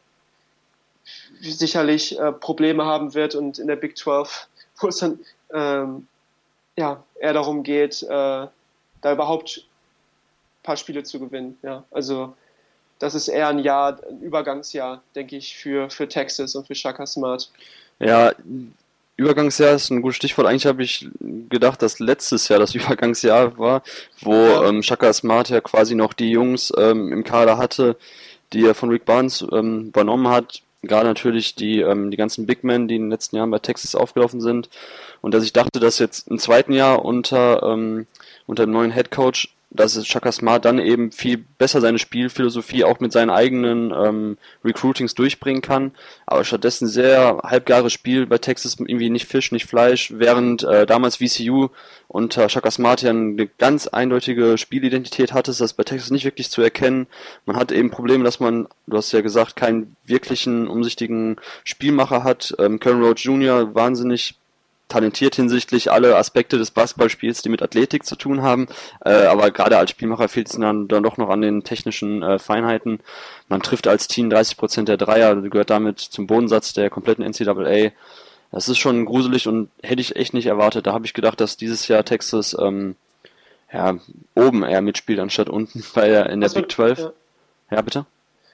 sicherlich äh, Probleme haben wird und in der Big 12, wo es dann ähm, ja, eher darum geht, äh, da überhaupt ein paar Spiele zu gewinnen. Ja, also das ist eher ein Jahr, ein Übergangsjahr, denke ich, für, für Texas und für Shaka Smart. Ja, Übergangsjahr ist ein gutes Stichwort. Eigentlich habe ich gedacht, dass letztes Jahr das Übergangsjahr war, wo ähm, Shaka Smart ja quasi noch die Jungs ähm, im Kader hatte, die er von Rick Barnes ähm, übernommen hat. Gerade natürlich die, ähm, die ganzen Big Men, die in den letzten Jahren bei Texas aufgelaufen sind. Und dass ich dachte, dass jetzt im zweiten Jahr unter, ähm, unter dem neuen Head Coach dass Chaka Smart dann eben viel besser seine Spielphilosophie auch mit seinen eigenen ähm, Recruitings durchbringen kann. Aber stattdessen sehr halbgares Spiel bei Texas, irgendwie nicht Fisch, nicht Fleisch, während äh, damals VCU unter Chaka Smart ja eine ganz eindeutige Spielidentität hatte, ist das bei Texas nicht wirklich zu erkennen. Man hat eben Probleme, dass man, du hast ja gesagt, keinen wirklichen umsichtigen Spielmacher hat. Ähm, Karen Rhodes Jr. wahnsinnig talentiert hinsichtlich alle Aspekte des Basketballspiels, die mit Athletik zu tun haben. Äh, aber gerade als Spielmacher fehlt es dann, dann doch noch an den technischen äh, Feinheiten. Man trifft als Team 30% der Dreier, gehört damit zum Bodensatz der kompletten NCAA. Das ist schon gruselig und hätte ich echt nicht erwartet. Da habe ich gedacht, dass dieses Jahr Texas ähm, ja, oben eher mitspielt, anstatt unten bei der, in der Big 12. Ja. ja, bitte?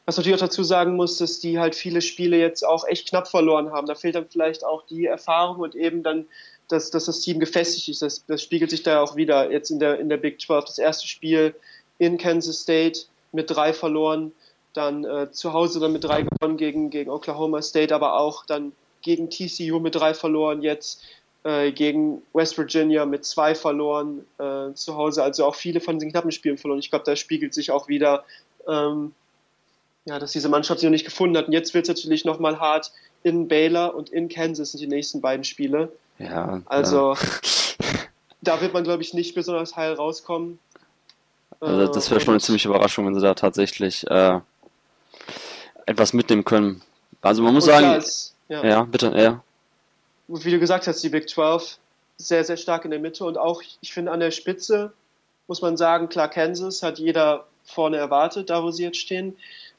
Was natürlich auch dazu sagen muss, dass die halt viele Spiele jetzt auch echt knapp verloren haben. Da fehlt dann vielleicht auch die Erfahrung und eben dann, dass, dass das Team gefestigt ist. Das, das spiegelt sich da auch wieder jetzt in der, in der Big 12. Das erste Spiel in Kansas State mit drei verloren, dann äh, zu Hause dann mit drei gewonnen gegen, gegen Oklahoma State, aber auch dann gegen TCU mit drei verloren, jetzt äh, gegen West Virginia mit zwei verloren äh, zu Hause, also auch viele von diesen knappen Spielen verloren. Ich glaube, da spiegelt sich auch wieder, ähm, ja, dass diese Mannschaft sich noch nicht gefunden hat. Und jetzt wird es natürlich nochmal hart in Baylor und in Kansas sind die nächsten beiden Spiele. Ja. Also ja. da wird man, glaube ich, nicht besonders heil rauskommen. Also das wäre schon eine ziemliche Überraschung, wenn sie da tatsächlich äh, etwas mitnehmen können. Also man muss sagen, klar, es, Ja, ja bitte, ja. Wie du gesagt hast, die Big 12 sehr, sehr stark in der Mitte und auch, ich finde, an der Spitze muss man sagen, klar, Kansas hat jeder vorne erwartet, da wo sie jetzt stehen.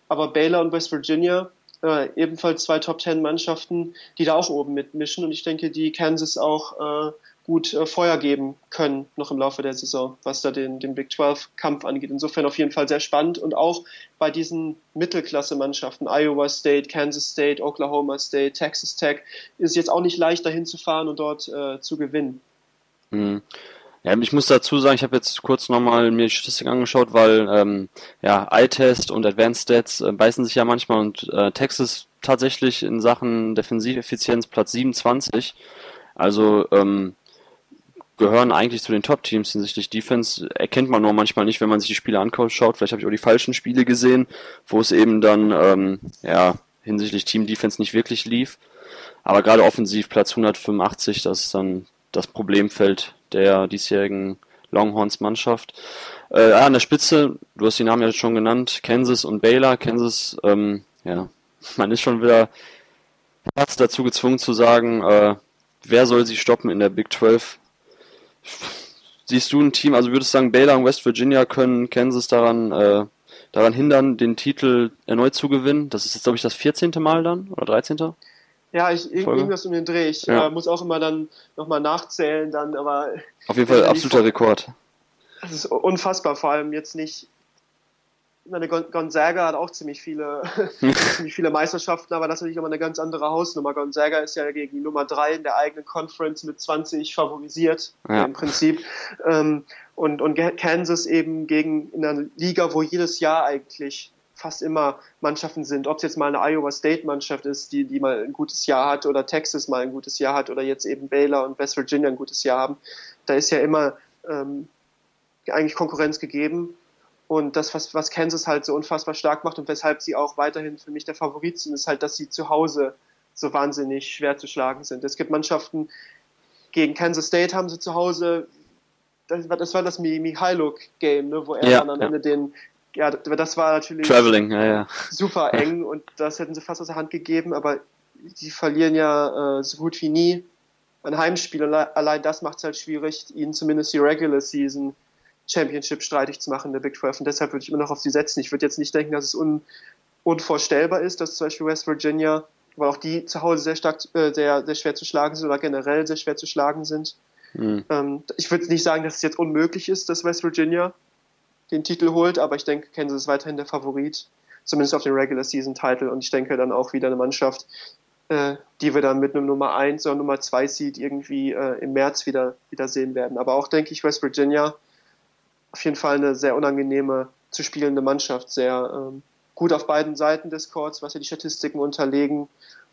Aber Baylor und West Virginia, äh, ebenfalls zwei Top Ten Mannschaften, die da auch oben mitmischen. Und ich denke, die Kansas auch äh, gut äh, Feuer geben können noch im Laufe der Saison, was da den, den Big 12 Kampf angeht. Insofern auf jeden Fall sehr spannend und auch bei diesen Mittelklasse-Mannschaften, Iowa State, Kansas State, Oklahoma State, Texas Tech, ist jetzt auch nicht leicht dahin zu fahren und dort äh, zu gewinnen. Hm. Ja, ich muss dazu sagen, ich habe jetzt kurz nochmal mir die Statistik angeschaut, weil ähm, ja, iTest und Advanced Stats äh, beißen sich ja manchmal und äh, Texas tatsächlich in Sachen Defensiveffizienz Platz 27. Also ähm, gehören eigentlich zu den Top-Teams hinsichtlich Defense. Erkennt man nur manchmal nicht, wenn man sich die Spiele anschaut. Vielleicht habe ich auch die falschen Spiele gesehen, wo es eben dann ähm, ja, hinsichtlich Team-Defense nicht wirklich lief. Aber gerade offensiv Platz 185, das ist dann das Problemfeld der diesjährigen Longhorns-Mannschaft. Äh, an der Spitze, du hast die Namen ja schon genannt, Kansas und Baylor. Kansas, ähm, ja, man ist schon wieder fast dazu gezwungen zu sagen, äh, wer soll sie stoppen in der Big 12? Siehst du ein Team, also würdest du sagen, Baylor und West Virginia können Kansas daran, äh, daran hindern, den Titel erneut zu gewinnen? Das ist jetzt, glaube ich, das 14. Mal dann oder 13. Ja, ich, irgendwas um den Dreh. Ich ja. äh, muss auch immer dann nochmal nachzählen, dann, aber. Auf jeden Fall absoluter Rekord. Das ist unfassbar, vor allem jetzt nicht. Ich meine, Gonzaga hat auch ziemlich viele, ziemlich viele Meisterschaften, aber das ist natürlich immer eine ganz andere Hausnummer. Gonzaga ist ja gegen die Nummer 3 in der eigenen Conference mit 20 favorisiert, ja. im Prinzip. Ähm, und, und Kansas eben gegen in einer Liga, wo jedes Jahr eigentlich fast immer Mannschaften sind. Ob es jetzt mal eine Iowa State Mannschaft ist, die, die mal ein gutes Jahr hat oder Texas mal ein gutes Jahr hat oder jetzt eben Baylor und West Virginia ein gutes Jahr haben. Da ist ja immer ähm, eigentlich Konkurrenz gegeben. Und das, was, was Kansas halt so unfassbar stark macht und weshalb sie auch weiterhin für mich der Favorit sind, ist halt, dass sie zu Hause so wahnsinnig schwer zu schlagen sind. Es gibt Mannschaften, gegen Kansas State haben sie zu Hause, das war das, war das Mihailuk-Game, ne, wo er ja, dann am ja. Ende den ja, das war natürlich Traveling, ja, ja. super eng und das hätten sie fast aus der Hand gegeben, aber die verlieren ja äh, so gut wie nie ein Heimspiel und allein das macht es halt schwierig, ihnen zumindest die Regular Season Championship streitig zu machen in der Big 12 und deshalb würde ich immer noch auf sie setzen. Ich würde jetzt nicht denken, dass es un unvorstellbar ist, dass zum Beispiel West Virginia, weil auch die zu Hause sehr stark, äh, sehr, sehr schwer zu schlagen sind oder generell sehr schwer zu schlagen sind. Mhm. Ähm, ich würde nicht sagen, dass es jetzt unmöglich ist, dass West Virginia den Titel holt, aber ich denke, Kansas ist weiterhin der Favorit, zumindest auf den Regular Season Title. Und ich denke dann auch wieder eine Mannschaft, äh, die wir dann mit einem Nummer 1 oder Nummer 2 Seed irgendwie äh, im März wieder, wieder sehen werden. Aber auch denke ich, West Virginia auf jeden Fall eine sehr unangenehme zu spielende Mannschaft, sehr ähm, gut auf beiden Seiten des Courts, was ja die Statistiken unterlegen.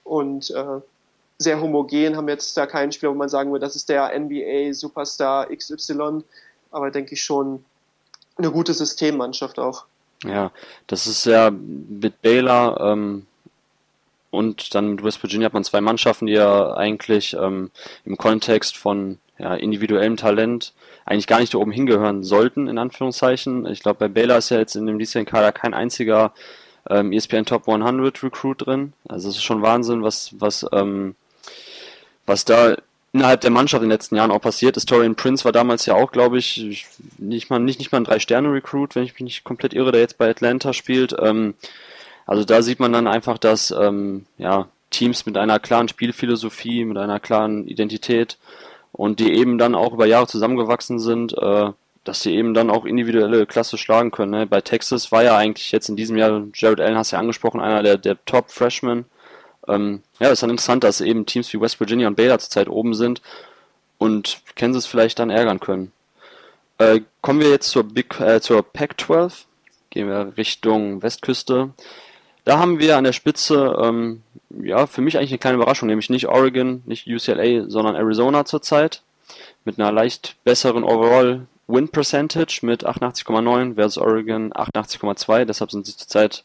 Und äh, sehr homogen, haben jetzt da keinen Spieler, wo man sagen würde, das ist der NBA Superstar XY, aber denke ich schon eine gute Systemmannschaft auch. Ja, das ist ja mit Baylor ähm, und dann mit West Virginia hat man zwei Mannschaften, die ja eigentlich ähm, im Kontext von ja, individuellem Talent eigentlich gar nicht da oben hingehören sollten, in Anführungszeichen. Ich glaube, bei Baylor ist ja jetzt in dem diesjährigen Kader kein einziger ähm, ESPN Top 100 Recruit drin. Also es ist schon Wahnsinn, was, was, ähm, was da innerhalb der Mannschaft in den letzten Jahren auch passiert ist. Torian Prince war damals ja auch, glaube ich, nicht mal, nicht, nicht mal ein Drei-Sterne-Recruit, wenn ich mich nicht komplett irre, der jetzt bei Atlanta spielt. Ähm, also da sieht man dann einfach, dass ähm, ja, Teams mit einer klaren Spielphilosophie, mit einer klaren Identität und die eben dann auch über Jahre zusammengewachsen sind, äh, dass sie eben dann auch individuelle Klasse schlagen können. Ne? Bei Texas war ja eigentlich jetzt in diesem Jahr, Jared Allen hast du ja angesprochen, einer der, der Top-Freshmen ähm, ja, ist dann interessant, dass eben Teams wie West Virginia und Baylor zurzeit oben sind und Kansas vielleicht dann ärgern können. Äh, kommen wir jetzt zur Big, äh, zur Pac-12. Gehen wir Richtung Westküste. Da haben wir an der Spitze, ähm, ja, für mich eigentlich eine kleine Überraschung, nämlich nicht Oregon, nicht UCLA, sondern Arizona zurzeit. Mit einer leicht besseren Overall Win Percentage mit 88,9 versus Oregon 88,2. Deshalb sind sie zurzeit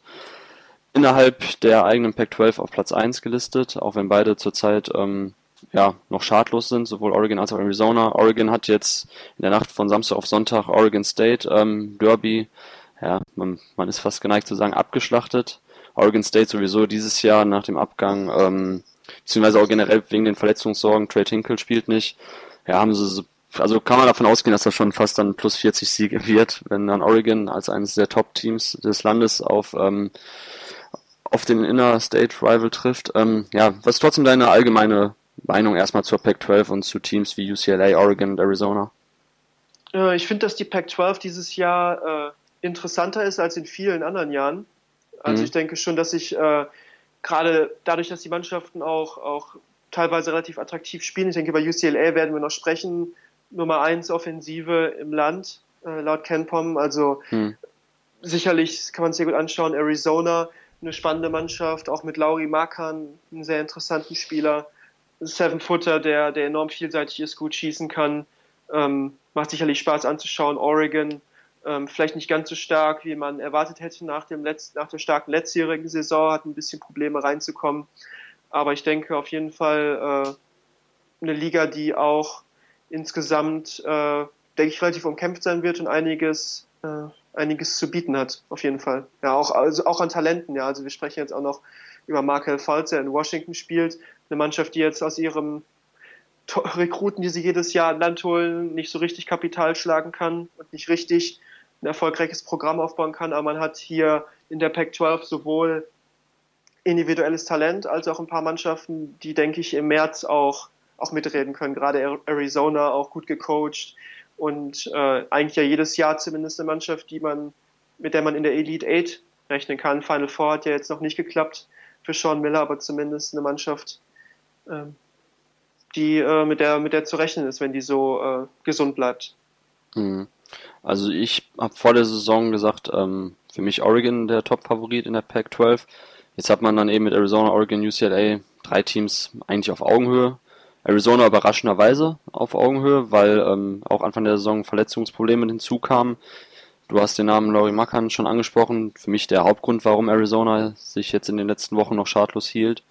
innerhalb der eigenen Pac-12 auf Platz 1 gelistet, auch wenn beide zurzeit ähm, ja, noch schadlos sind, sowohl Oregon als auch Arizona. Oregon hat jetzt in der Nacht von Samstag auf Sonntag Oregon State ähm, Derby, ja, man, man ist fast geneigt zu sagen, abgeschlachtet. Oregon State sowieso dieses Jahr nach dem Abgang ähm, beziehungsweise auch generell wegen den Verletzungssorgen. Trey Tinkle spielt nicht. Ja, haben sie, also kann man davon ausgehen, dass das schon fast dann plus 40 Siege wird, wenn dann Oregon als eines der Top-Teams des Landes auf, ähm, auf den Inner-State Rival trifft. Ähm, ja, was ist trotzdem deine allgemeine Meinung erstmal zur Pac-12 und zu Teams wie UCLA, Oregon und Arizona? Äh, ich finde, dass die Pac-12 dieses Jahr äh, interessanter ist als in vielen anderen Jahren. Also mhm. ich denke schon, dass ich äh, gerade dadurch, dass die Mannschaften auch, auch teilweise relativ attraktiv spielen, ich denke, bei UCLA werden wir noch sprechen, Nummer 1 Offensive im Land, äh, laut KenPom. Also mhm. sicherlich kann man es sehr gut anschauen. Arizona, eine spannende Mannschaft, auch mit Lauri Markan, einen sehr interessanten Spieler. Seven Footer, der, der enorm vielseitig ist, gut schießen kann. Ähm, macht sicherlich Spaß anzuschauen. Oregon, ähm, vielleicht nicht ganz so stark, wie man erwartet hätte nach, dem Letz-, nach der starken letztjährigen Saison, hat ein bisschen Probleme reinzukommen. Aber ich denke auf jeden Fall äh, eine Liga, die auch insgesamt, äh, denke ich, relativ umkämpft sein wird und einiges, äh, einiges zu bieten hat, auf jeden Fall. Ja, auch, also auch an Talenten, ja. Also wir sprechen jetzt auch noch über Markel Falz, der in Washington spielt. Eine Mannschaft, die jetzt aus ihrem Rekruten, die sie jedes Jahr an Land holen, nicht so richtig Kapital schlagen kann und nicht richtig ein erfolgreiches Programm aufbauen kann. Aber man hat hier in der Pac-12 sowohl individuelles Talent als auch ein paar Mannschaften, die, denke ich, im März auch, auch mitreden können. Gerade Arizona auch gut gecoacht und äh, eigentlich ja jedes Jahr zumindest eine Mannschaft, die man, mit der man in der Elite Eight rechnen kann. Final Four hat ja jetzt noch nicht geklappt für Sean Miller, aber zumindest eine Mannschaft, äh, die äh, mit der mit der zu rechnen ist, wenn die so äh, gesund bleibt. Mhm. Also ich habe vor der Saison gesagt, ähm, für mich Oregon der Top-Favorit in der Pac-12. Jetzt hat man dann eben mit Arizona, Oregon, UCLA drei Teams eigentlich auf Augenhöhe. Arizona überraschenderweise auf Augenhöhe, weil ähm, auch Anfang der Saison Verletzungsprobleme hinzukamen. Du hast den Namen Laurie Makan schon angesprochen. Für mich der Hauptgrund, warum Arizona sich jetzt in den letzten Wochen noch schadlos hielt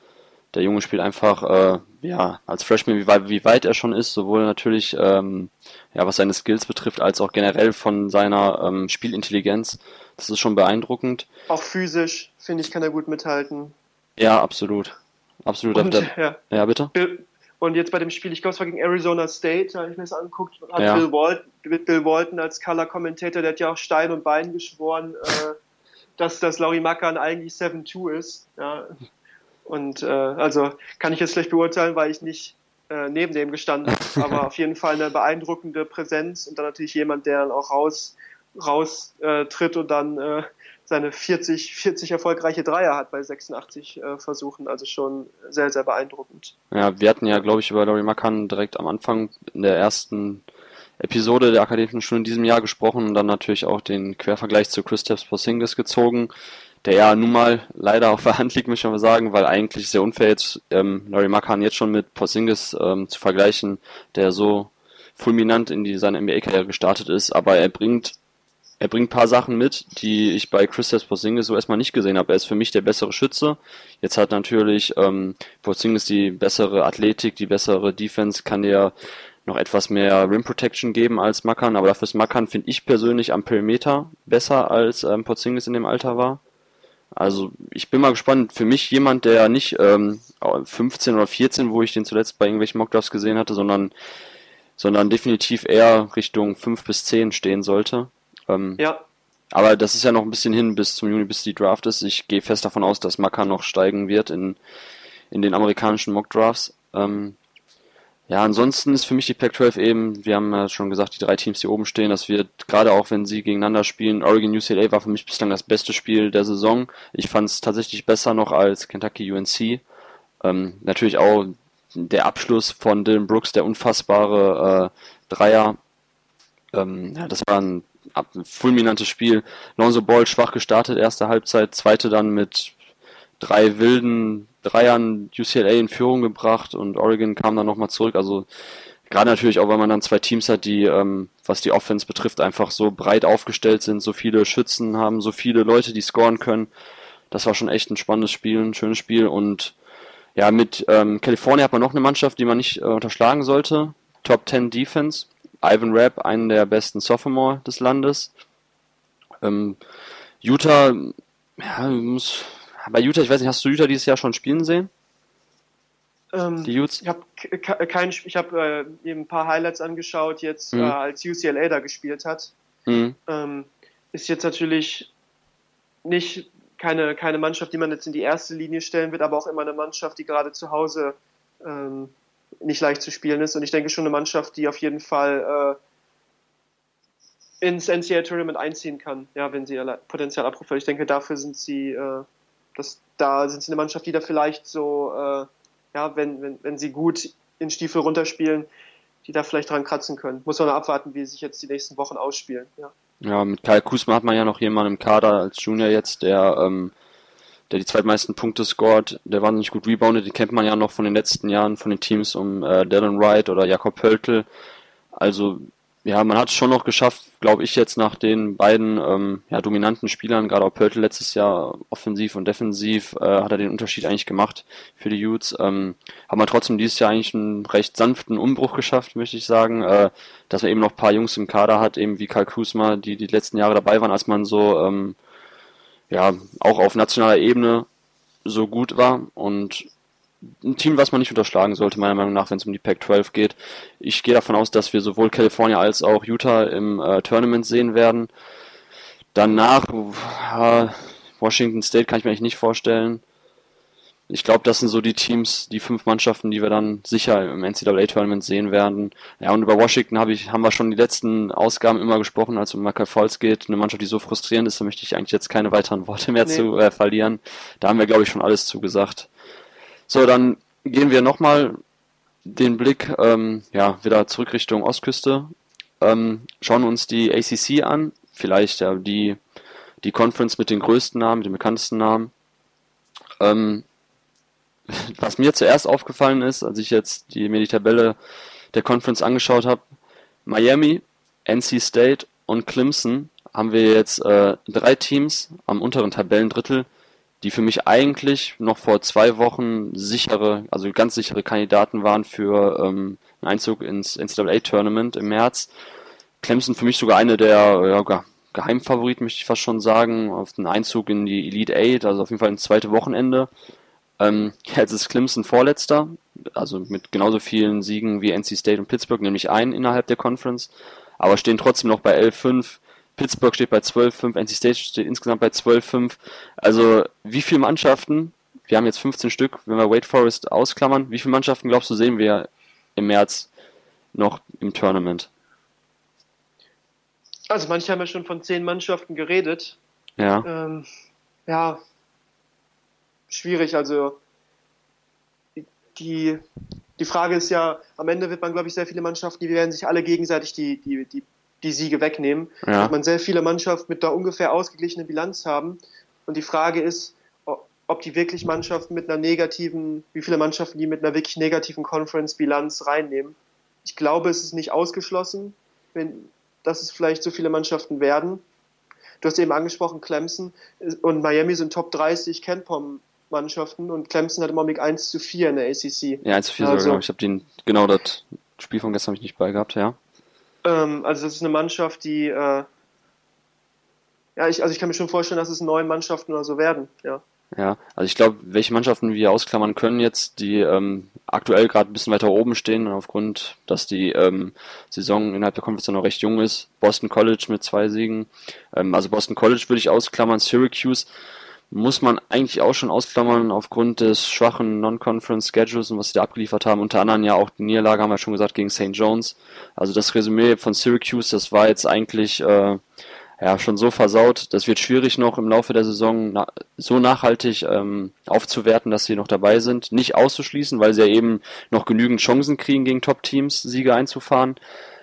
der Junge spielt einfach, äh, ja, als Freshman, wie weit, wie weit er schon ist, sowohl natürlich, ähm, ja, was seine Skills betrifft, als auch generell von seiner ähm, Spielintelligenz. Das ist schon beeindruckend. Auch physisch, finde ich, kann er gut mithalten. Ja, absolut. Absolut. Und, der, ja. ja, bitte? Und jetzt bei dem Spiel, ich glaube, es war gegen Arizona State, habe ich mir das angeguckt, hat ja. Bill, Walton, Bill Walton als Color-Kommentator, der hat ja auch Stein und Bein geschworen, äh, dass das Laurie Mackern eigentlich 7-2 ist. Ja. Und äh, also kann ich jetzt schlecht beurteilen, weil ich nicht äh, neben dem gestanden habe, aber auf jeden Fall eine beeindruckende Präsenz und dann natürlich jemand, der dann auch raus, raus äh, tritt und dann äh, seine 40, 40 erfolgreiche Dreier hat bei 86 äh, Versuchen. Also schon sehr, sehr beeindruckend. Ja, wir hatten ja, glaube ich, über Laurie Makan direkt am Anfang in der ersten Episode der Akademischen Stunde in diesem Jahr gesprochen und dann natürlich auch den Quervergleich zu Christoph Porzingis gezogen der ja nun mal leider auf der Hand liegt, muss man mal sagen, weil eigentlich ist ja unfair jetzt ähm, Laurie Makan jetzt schon mit Porzingis ähm, zu vergleichen, der so fulminant in die, seine NBA-Karriere gestartet ist, aber er bringt er bringt paar Sachen mit, die ich bei Christoph Porzingis so erstmal nicht gesehen habe. Er ist für mich der bessere Schütze. Jetzt hat natürlich ähm, Porzingis die bessere Athletik, die bessere Defense, kann der noch etwas mehr Rim Protection geben als Makan, aber dafür ist Makan, finde ich persönlich, am Perimeter besser als ähm, Porzingis in dem Alter war. Also ich bin mal gespannt. Für mich jemand, der nicht ähm, 15 oder 14, wo ich den zuletzt bei irgendwelchen Mockdrafts gesehen hatte, sondern, sondern definitiv eher Richtung 5 bis 10 stehen sollte. Ähm, ja. Aber das ist ja noch ein bisschen hin bis zum Juni, bis die Draft ist. Ich gehe fest davon aus, dass Maka noch steigen wird in, in den amerikanischen Mockdrafts. Ähm, ja, ansonsten ist für mich die Pac-12 eben, wir haben ja schon gesagt, die drei Teams, die oben stehen, das wird gerade auch, wenn sie gegeneinander spielen, Oregon UCLA war für mich bislang das beste Spiel der Saison. Ich fand es tatsächlich besser noch als Kentucky UNC. Ähm, natürlich auch der Abschluss von Dylan Brooks, der unfassbare äh, Dreier. Ähm, ja, das war ein, ein fulminantes Spiel. Lonzo Ball schwach gestartet, erste Halbzeit, zweite dann mit drei wilden Dreiern UCLA in Führung gebracht und Oregon kam dann nochmal zurück. Also gerade natürlich auch, weil man dann zwei Teams hat, die, ähm, was die Offense betrifft, einfach so breit aufgestellt sind, so viele Schützen haben, so viele Leute, die scoren können. Das war schon echt ein spannendes Spiel, ein schönes Spiel und ja, mit ähm, California hat man noch eine Mannschaft, die man nicht äh, unterschlagen sollte. Top 10 Defense. Ivan Rapp, einen der besten Sophomore des Landes. Ähm, Utah, ja, muss bei Utah, ich weiß nicht, hast du Utah dieses Jahr schon spielen sehen? Ähm, die Utes? Ich habe kein, ich habe äh, eben ein paar Highlights angeschaut, jetzt mhm. äh, als UCLA da gespielt hat. Mhm. Ähm, ist jetzt natürlich nicht keine, keine Mannschaft, die man jetzt in die erste Linie stellen wird, aber auch immer eine Mannschaft, die gerade zu Hause ähm, nicht leicht zu spielen ist. Und ich denke schon eine Mannschaft, die auf jeden Fall äh, ins NCAA-Tournament einziehen kann, ja, wenn sie ihr Potenzial abrufen. Ich denke, dafür sind sie, äh, das, da sind sie eine Mannschaft, die da vielleicht so, äh, ja, wenn, wenn, wenn sie gut in Stiefel runterspielen, die da vielleicht dran kratzen können. Muss man abwarten, wie sich jetzt die nächsten Wochen ausspielen. Ja, ja mit Kyle Kusma hat man ja noch jemanden im Kader als Junior jetzt, der ähm, der die zweitmeisten Punkte scored, der wahnsinnig gut reboundet, den kennt man ja noch von den letzten Jahren von den Teams um äh, Dylan Wright oder Jakob Pöltl. Also ja, man hat es schon noch geschafft, glaube ich, jetzt nach den beiden ähm, ja, dominanten Spielern, gerade auch Pöltl letztes Jahr offensiv und defensiv, äh, hat er den Unterschied eigentlich gemacht für die Utes. Ähm, hat man trotzdem dieses Jahr eigentlich einen recht sanften Umbruch geschafft, möchte ich sagen, äh, dass man eben noch ein paar Jungs im Kader hat, eben wie Karl Kusma, die die letzten Jahre dabei waren, als man so ähm, ja, auch auf nationaler Ebene so gut war und ein Team, was man nicht unterschlagen sollte, meiner Meinung nach, wenn es um die Pac-12 geht. Ich gehe davon aus, dass wir sowohl California als auch Utah im äh, Tournament sehen werden. Danach, äh, Washington State kann ich mir eigentlich nicht vorstellen ich glaube, das sind so die Teams, die fünf Mannschaften, die wir dann sicher im NCAA-Tournament sehen werden. Ja, und über Washington hab ich, haben wir schon die letzten Ausgaben immer gesprochen, als es um Michael Falls geht. Eine Mannschaft, die so frustrierend ist, da möchte ich eigentlich jetzt keine weiteren Worte mehr nee. zu äh, verlieren. Da haben wir, glaube ich, schon alles zugesagt. So, dann gehen wir nochmal den Blick ähm, ja, wieder zurück Richtung Ostküste. Ähm, schauen uns die ACC an, vielleicht ja, die, die Conference mit den größten Namen, mit den bekanntesten Namen. Ähm, was mir zuerst aufgefallen ist, als ich jetzt die, mir die Tabelle der Conference angeschaut habe, Miami, NC State und Clemson haben wir jetzt äh, drei Teams am unteren Tabellendrittel, die für mich eigentlich noch vor zwei Wochen sichere, also ganz sichere Kandidaten waren für ähm, einen Einzug ins NCAA-Tournament im März. Clemson für mich sogar eine der ja, Geheimfavoriten, möchte ich fast schon sagen, auf den Einzug in die Elite Eight, also auf jeden Fall ins zweite Wochenende. Ähm, jetzt ist Clemson Vorletzter, also mit genauso vielen Siegen wie NC State und Pittsburgh, nämlich einen innerhalb der Conference, aber stehen trotzdem noch bei 11-5. Pittsburgh steht bei 12-5, NC State steht insgesamt bei 12-5. Also wie viele Mannschaften, wir haben jetzt 15 Stück, wenn wir Wake Forest ausklammern, wie viele Mannschaften glaubst du sehen wir im März noch im Tournament? Also manche haben ja schon von zehn Mannschaften geredet. Ja. Ähm, ja, schwierig. Also die, die Frage ist ja, am Ende wird man, glaube ich, sehr viele Mannschaften, die werden sich alle gegenseitig die, die, die, die Siege wegnehmen. Ja. Wird man sehr viele Mannschaften mit der ungefähr ausgeglichenen Bilanz haben. Und die Frage ist, ob die wirklich Mannschaften mit einer negativen, wie viele Mannschaften die mit einer wirklich negativen Conference-Bilanz reinnehmen. Ich glaube, es ist nicht ausgeschlossen, wenn, dass es vielleicht so viele Mannschaften werden. Du hast eben angesprochen, Clemson und Miami sind Top 30 Kenpom Mannschaften und Clemson hat im Augenblick 1 zu 4 in der ACC. Ja, 1 zu 4 also, sogar, Ich habe den, genau das Spiel von gestern habe ich nicht bei gehabt, ja. Ähm, also das ist eine Mannschaft, die, äh, ja, ich, also ich kann mir schon vorstellen, dass es neun Mannschaften oder so werden, ja. Ja, also ich glaube, welche Mannschaften wir ausklammern können jetzt, die ähm, aktuell gerade ein bisschen weiter oben stehen, aufgrund, dass die ähm, Saison innerhalb der Conference noch recht jung ist. Boston College mit zwei Siegen. Ähm, also Boston College würde ich ausklammern, Syracuse muss man eigentlich auch schon ausklammern aufgrund des schwachen Non-Conference-Schedules und was sie da abgeliefert haben. Unter anderem ja auch die Niederlage, haben wir schon gesagt, gegen St. Jones. Also das Resümee von Syracuse, das war jetzt eigentlich äh, ja schon so versaut. Das wird schwierig noch im Laufe der Saison na so nachhaltig ähm, aufzuwerten, dass sie noch dabei sind. Nicht auszuschließen, weil sie ja eben noch genügend Chancen kriegen, gegen Top-Teams Siege einzufahren.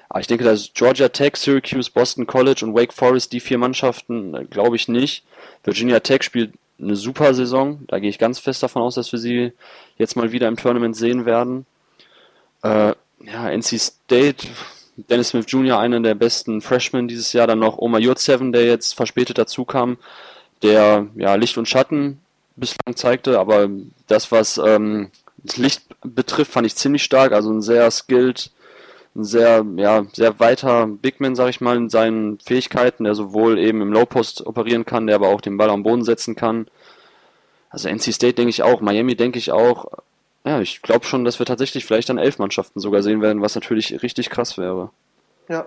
Aber ich denke, dass Georgia Tech, Syracuse, Boston College und Wake Forest, die vier Mannschaften, äh, glaube ich nicht. Virginia Tech spielt eine super Saison. Da gehe ich ganz fest davon aus, dass wir sie jetzt mal wieder im Tournament sehen werden. Äh, ja, NC State, Dennis Smith Jr., einer der besten Freshmen dieses Jahr. Dann noch Omar Yurtseven, der jetzt verspätet dazu kam, der ja Licht und Schatten bislang zeigte, aber das, was ähm, Licht betrifft, fand ich ziemlich stark. Also ein sehr skilled ein sehr, ja, sehr weiter Bigman, sag ich mal, in seinen Fähigkeiten, der sowohl eben im Low-Post operieren kann, der aber auch den Ball am Boden setzen kann. Also NC State denke ich auch, Miami denke ich auch. Ja, ich glaube schon, dass wir tatsächlich vielleicht dann elf Mannschaften sogar sehen werden, was natürlich richtig krass wäre. Ja.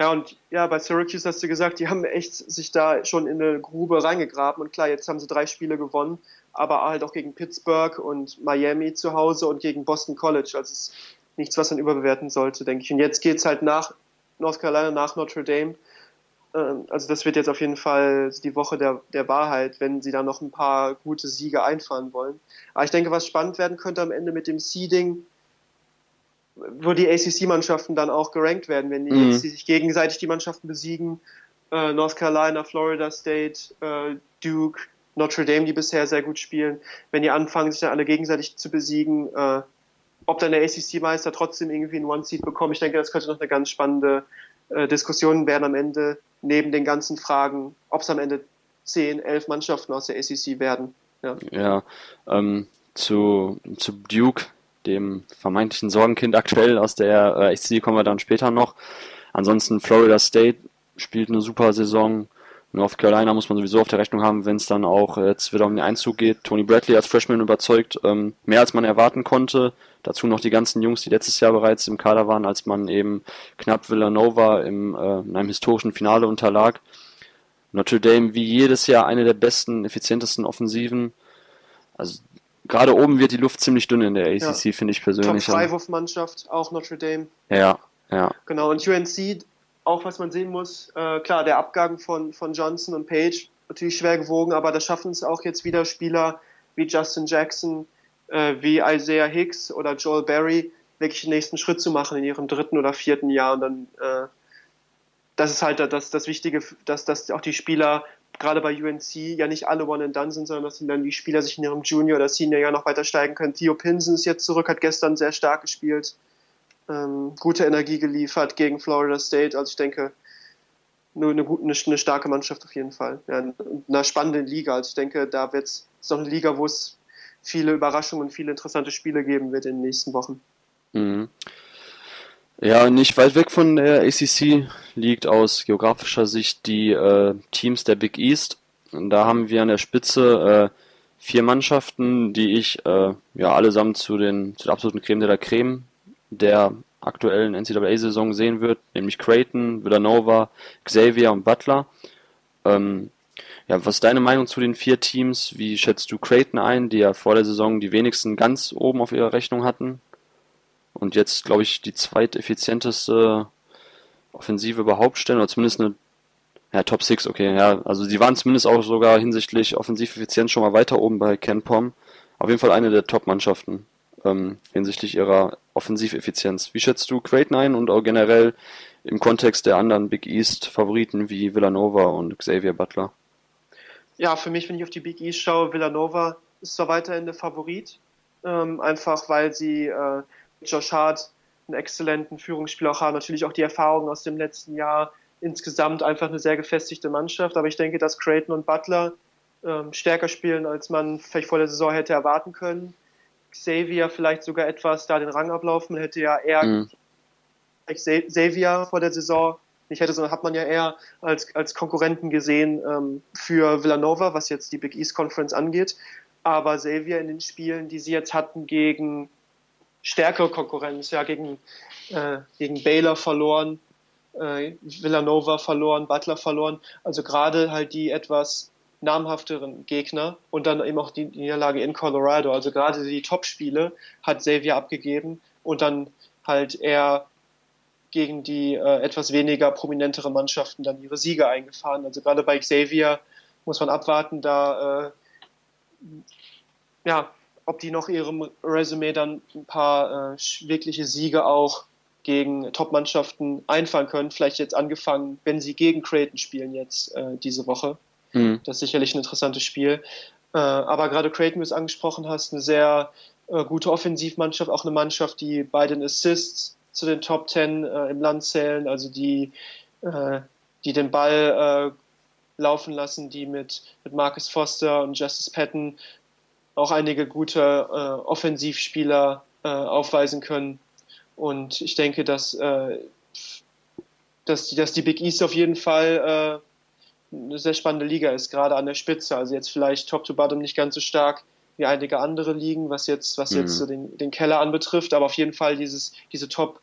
Ja, und ja, bei Syracuse hast du gesagt, die haben echt sich da schon in eine Grube reingegraben. Und klar, jetzt haben sie drei Spiele gewonnen, aber halt auch gegen Pittsburgh und Miami zu Hause und gegen Boston College. Also es nichts, was man überbewerten sollte, denke ich. Und jetzt geht es halt nach North Carolina, nach Notre Dame. Ähm, also das wird jetzt auf jeden Fall die Woche der, der Wahrheit, wenn sie da noch ein paar gute Siege einfahren wollen. Aber ich denke, was spannend werden könnte am Ende mit dem Seeding, wo die ACC-Mannschaften dann auch gerankt werden, wenn die mhm. jetzt sich gegenseitig die Mannschaften besiegen. Äh, North Carolina, Florida State, äh, Duke, Notre Dame, die bisher sehr gut spielen. Wenn die anfangen, sich dann alle gegenseitig zu besiegen, äh, ob dann der ACC-Meister trotzdem irgendwie einen One-Seed bekommt, ich denke, das könnte noch eine ganz spannende äh, Diskussion werden am Ende, neben den ganzen Fragen, ob es am Ende 10, 11 Mannschaften aus der ACC werden. Ja, ja ähm, zu, zu Duke, dem vermeintlichen Sorgenkind aktuell aus der äh, ACC kommen wir dann später noch. Ansonsten Florida State spielt eine super Saison. North Carolina muss man sowieso auf der Rechnung haben, wenn es dann auch jetzt wieder um den Einzug geht. Tony Bradley als Freshman überzeugt, ähm, mehr als man erwarten konnte. Dazu noch die ganzen Jungs, die letztes Jahr bereits im Kader waren, als man eben knapp Villanova im, äh, in einem historischen Finale unterlag. Notre Dame wie jedes Jahr eine der besten, effizientesten Offensiven. Also gerade oben wird die Luft ziemlich dünn in der ACC, ja. finde ich persönlich. Top Freiwurfmannschaft, auch Notre Dame. Ja, ja. Genau, und UNC auch was man sehen muss, äh, klar, der Abgang von, von Johnson und Page natürlich schwer gewogen, aber da schaffen es auch jetzt wieder Spieler wie Justin Jackson, äh, wie Isaiah Hicks oder Joel Berry wirklich den nächsten Schritt zu machen in ihrem dritten oder vierten Jahr. Und dann, äh, das ist halt das, das Wichtige, dass, dass auch die Spieler gerade bei UNC ja nicht alle One and Done sind, sondern dass dann die Spieler sich in ihrem Junior- oder Senior-Jahr noch weiter steigen können. Theo Pinson ist jetzt zurück, hat gestern sehr stark gespielt ähm, gute Energie geliefert gegen Florida State. Also ich denke, nur eine, gute, eine, eine starke Mannschaft auf jeden Fall. Ja, eine spannende Liga. Also ich denke, da wird es noch eine Liga, wo es viele Überraschungen und viele interessante Spiele geben wird in den nächsten Wochen. Mhm. Ja, nicht weit weg von der ACC liegt aus geografischer Sicht die äh, Teams der Big East. Da haben wir an der Spitze äh, vier Mannschaften, die ich äh, ja allesamt zu den zu der absoluten Creme de la Creme der aktuellen NCAA-Saison sehen wird, nämlich Creighton, Villanova, Xavier und Butler. Ähm, ja, was ist deine Meinung zu den vier Teams? Wie schätzt du Creighton ein, die ja vor der Saison die wenigsten ganz oben auf ihrer Rechnung hatten? Und jetzt, glaube ich, die zweiteffizienteste Offensive überhaupt stellen, oder zumindest eine ja, Top 6, okay, ja. Also sie waren zumindest auch sogar hinsichtlich Offensiveffizienz schon mal weiter oben bei Ken Pom. Auf jeden Fall eine der Top-Mannschaften ähm, hinsichtlich ihrer Offensiveffizienz. Wie schätzt du Creighton ein und auch generell im Kontext der anderen Big East Favoriten wie Villanova und Xavier Butler? Ja, für mich, wenn ich auf die Big East schaue, Villanova ist zwar weiterhin der Favorit, ähm, einfach weil sie äh, Josh Hart einen exzellenten Führungsspieler auch haben, natürlich auch die Erfahrung aus dem letzten Jahr, insgesamt einfach eine sehr gefestigte Mannschaft, aber ich denke, dass Creighton und Butler ähm, stärker spielen, als man vielleicht vor der Saison hätte erwarten können. Xavier vielleicht sogar etwas da den Rang ablaufen. Man hätte ja eher mhm. Xavier vor der Saison nicht hätte, sondern hat man ja eher als, als Konkurrenten gesehen ähm, für Villanova, was jetzt die Big East Conference angeht. Aber Xavier in den Spielen, die sie jetzt hatten gegen stärkere Konkurrenz, ja, gegen, äh, gegen Baylor verloren, äh, Villanova verloren, Butler verloren. Also gerade halt die etwas namhafteren Gegner und dann eben auch die Niederlage in Colorado. Also gerade die Top-Spiele hat Xavier abgegeben und dann halt eher gegen die äh, etwas weniger prominentere Mannschaften dann ihre Siege eingefahren. Also gerade bei Xavier muss man abwarten, da äh, ja, ob die noch ihrem Resümee dann ein paar äh, wirkliche Siege auch gegen Top-Mannschaften einfahren können. Vielleicht jetzt angefangen, wenn sie gegen Creighton spielen jetzt äh, diese Woche. Mhm. Das ist sicherlich ein interessantes Spiel. Äh, aber gerade Creighton, wie du es angesprochen hast, eine sehr äh, gute Offensivmannschaft, auch eine Mannschaft, die bei den Assists zu den Top Ten äh, im Land zählen, also die, äh, die den Ball äh, laufen lassen, die mit, mit Marcus Foster und Justice Patton auch einige gute äh, Offensivspieler aufweisen können. Und ich denke, dass, dass, die, dass die Big East auf jeden Fall eine sehr spannende Liga ist, gerade an der Spitze. Also jetzt vielleicht Top to Bottom nicht ganz so stark wie einige andere Ligen, was jetzt, was mhm. jetzt so den, den Keller anbetrifft, aber auf jeden Fall dieses, diese Top,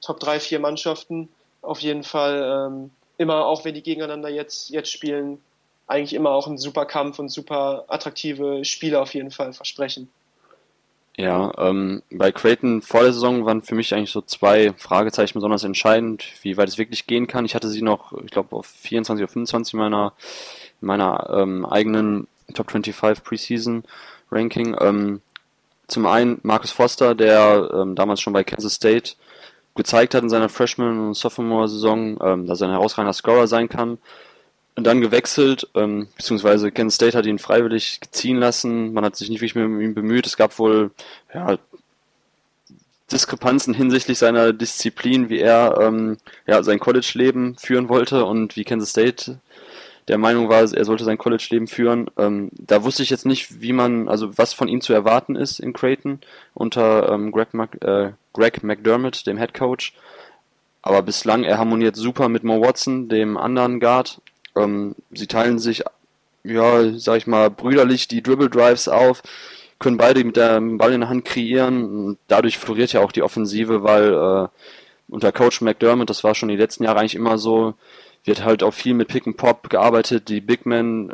Top 3, 4 Mannschaften auf jeden Fall ähm, immer, auch wenn die gegeneinander jetzt, jetzt spielen, eigentlich immer auch einen super Kampf und super attraktive Spiele auf jeden Fall versprechen. Ja, ähm, bei Creighton vor der Saison waren für mich eigentlich so zwei Fragezeichen besonders entscheidend, wie weit es wirklich gehen kann. Ich hatte sie noch, ich glaube, auf 24 oder 25 meiner, meiner ähm, eigenen Top 25 Preseason Ranking. Ähm, zum einen Marcus Foster, der ähm, damals schon bei Kansas State gezeigt hat in seiner Freshman- und Sophomore-Saison, ähm, dass er ein herausragender Scorer sein kann. Und dann gewechselt, ähm, beziehungsweise Kansas State hat ihn freiwillig ziehen lassen. Man hat sich nicht wirklich mehr um ihn bemüht. Es gab wohl ja, Diskrepanzen hinsichtlich seiner Disziplin, wie er ähm, ja, sein College-Leben führen wollte und wie Kansas State der Meinung war, er sollte sein College-Leben führen. Ähm, da wusste ich jetzt nicht, wie man, also was von ihm zu erwarten ist in Creighton unter ähm, Greg, Mac, äh, Greg McDermott, dem Head Coach. Aber bislang, er harmoniert super mit Mo Watson, dem anderen Guard. Ähm, sie teilen sich, ja, sag ich mal, brüderlich die Dribble Drives auf, können beide mit dem Ball in der Hand kreieren. Dadurch floriert ja auch die Offensive, weil äh, unter Coach McDermott, das war schon die letzten Jahre eigentlich immer so, wird halt auch viel mit Pick and Pop gearbeitet. Die Big Men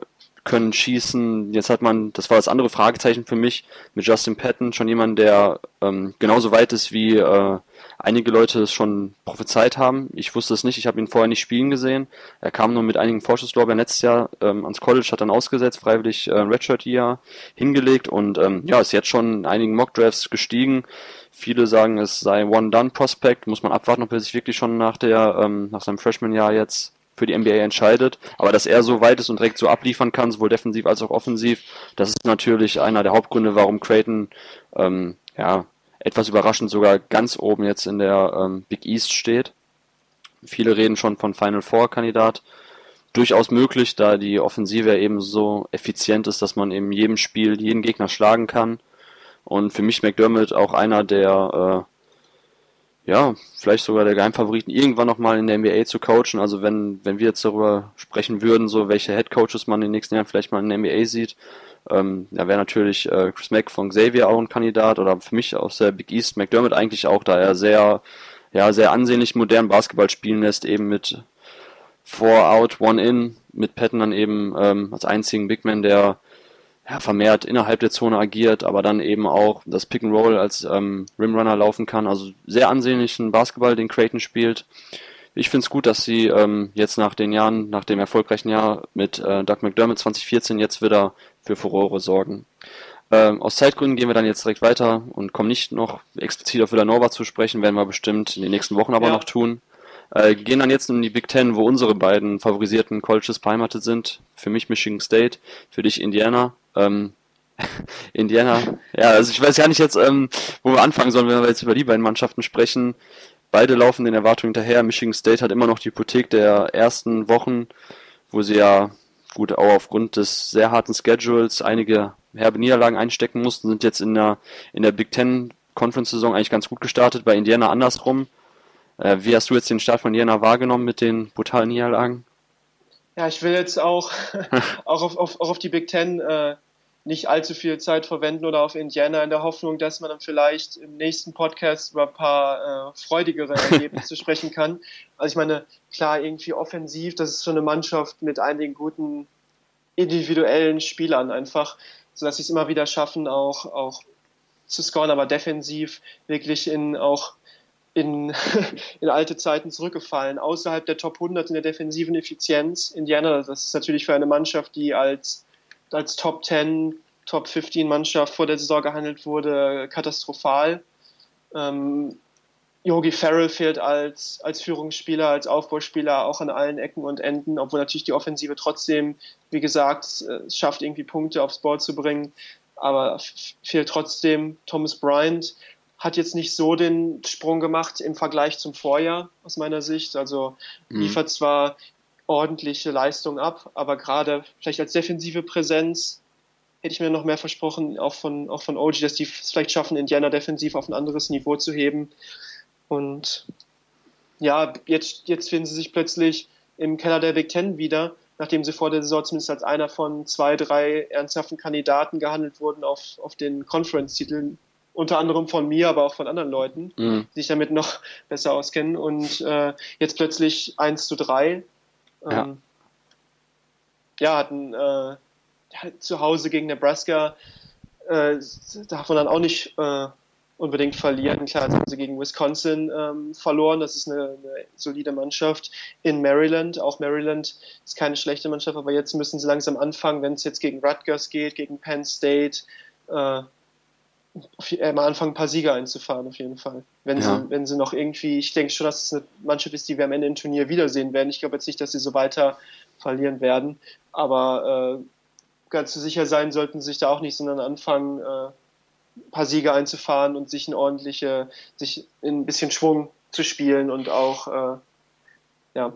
können schießen. Jetzt hat man, das war das andere Fragezeichen für mich, mit Justin Patton schon jemand, der ähm, genauso weit ist, wie äh, einige Leute es schon prophezeit haben. Ich wusste es nicht, ich habe ihn vorher nicht spielen gesehen. Er kam nur mit einigen Vorschusslorbeeren letztes Jahr ähm, ans College, hat dann ausgesetzt, freiwillig äh, Redshirt Year hingelegt und ähm, ja, ist jetzt schon in einigen Mock Drafts gestiegen. Viele sagen, es sei One-Done-Prospect, muss man abwarten, ob er sich wirklich schon nach der, ähm, nach seinem Freshman-Jahr jetzt für die NBA entscheidet. Aber dass er so weit ist und direkt so abliefern kann, sowohl defensiv als auch offensiv, das ist natürlich einer der Hauptgründe, warum Creighton ähm, ja, etwas überraschend sogar ganz oben jetzt in der ähm, Big East steht. Viele reden schon von Final Four Kandidat. Durchaus möglich, da die Offensive eben so effizient ist, dass man eben jedem Spiel jeden Gegner schlagen kann. Und für mich McDermott auch einer der äh, ja, vielleicht sogar der Geheimfavoriten, irgendwann nochmal in der NBA zu coachen. Also wenn, wenn wir jetzt darüber sprechen würden, so welche Head Coaches man in den nächsten Jahren vielleicht mal in der NBA sieht, ähm, da wäre natürlich äh, Chris Mack von Xavier auch ein Kandidat oder für mich aus der Big East McDermott eigentlich auch, da er sehr, ja, sehr ansehnlich modernen Basketball spielen lässt, eben mit Four Out, One In, mit Patton dann eben ähm, als einzigen Big Man, der ja, vermehrt innerhalb der Zone agiert, aber dann eben auch das Pick and Roll als ähm, Rimrunner laufen kann. Also sehr ansehnlichen Basketball, den Creighton spielt. Ich finde es gut, dass sie ähm, jetzt nach den Jahren, nach dem erfolgreichen Jahr mit äh, Doug McDermott 2014 jetzt wieder für Furore sorgen. Ähm, aus Zeitgründen gehen wir dann jetzt direkt weiter und kommen nicht noch explizit auf Villanova zu sprechen, werden wir bestimmt in den nächsten Wochen aber ja. noch tun. Äh, gehen dann jetzt in die Big Ten, wo unsere beiden favorisierten Colleges beheimatet sind. Für mich Michigan State, für dich Indiana. Ähm, Indiana, ja, also ich weiß gar nicht jetzt, ähm, wo wir anfangen sollen, wenn wir jetzt über die beiden Mannschaften sprechen. Beide laufen den Erwartungen hinterher. Michigan State hat immer noch die Hypothek der ersten Wochen, wo sie ja, gut, auch aufgrund des sehr harten Schedules einige herbe Niederlagen einstecken mussten, sind jetzt in der, in der Big Ten Conference-Saison eigentlich ganz gut gestartet, bei Indiana andersrum. Äh, wie hast du jetzt den Start von Indiana wahrgenommen mit den brutalen Niederlagen? Ja, ich will jetzt auch, auch, auf, auf, auch auf die Big Ten äh, nicht allzu viel Zeit verwenden oder auf Indiana in der Hoffnung, dass man dann vielleicht im nächsten Podcast über ein paar äh, freudigere Ergebnisse sprechen kann. Also ich meine, klar, irgendwie offensiv, das ist so eine Mannschaft mit einigen guten individuellen Spielern einfach, sodass sie es immer wieder schaffen, auch, auch zu scoren, aber defensiv wirklich in auch in, in alte Zeiten zurückgefallen, außerhalb der Top 100 in der defensiven Effizienz. Indiana, das ist natürlich für eine Mannschaft, die als als Top 10, Top 15 Mannschaft vor der Saison gehandelt wurde, katastrophal. Ähm, Yogi Farrell fehlt als, als Führungsspieler, als Aufbauspieler auch an allen Ecken und Enden, obwohl natürlich die Offensive trotzdem, wie gesagt, es schafft irgendwie Punkte aufs Board zu bringen, aber fehlt trotzdem. Thomas Bryant hat jetzt nicht so den Sprung gemacht im Vergleich zum Vorjahr aus meiner Sicht. Also mhm. liefert zwar ordentliche Leistung ab, aber gerade vielleicht als defensive Präsenz hätte ich mir noch mehr versprochen, auch von, auch von OG, dass die es vielleicht schaffen, Indiana defensiv auf ein anderes Niveau zu heben. Und ja, jetzt, jetzt finden sie sich plötzlich im Keller der Big Ten wieder, nachdem sie vor der Saison zumindest als einer von zwei, drei ernsthaften Kandidaten gehandelt wurden auf, auf den Conference-Titel, unter anderem von mir, aber auch von anderen Leuten, mhm. die sich damit noch besser auskennen. Und äh, jetzt plötzlich 1 zu 3. Ähm, ja. ja, hatten äh, zu Hause gegen Nebraska, äh, darf man dann auch nicht äh, unbedingt verlieren. Klar, jetzt haben sie gegen Wisconsin ähm, verloren. Das ist eine, eine, solide Mannschaft in Maryland. Auch Maryland ist keine schlechte Mannschaft, aber jetzt müssen sie langsam anfangen, wenn es jetzt gegen Rutgers geht, gegen Penn State, äh, äh, mal anfangen, ein paar Sieger einzufahren, auf jeden Fall. Wenn, ja. sie, wenn sie noch irgendwie, ich denke schon, dass es eine Mannschaft ist, die wir am Ende im Turnier wiedersehen werden. Ich glaube jetzt nicht, dass sie so weiter verlieren werden, aber äh, ganz so sicher sein sollten sie sich da auch nicht, sondern anfangen, äh, ein paar Siege einzufahren und sich ein ordentliche, sich in ein bisschen Schwung zu spielen und auch äh, ja,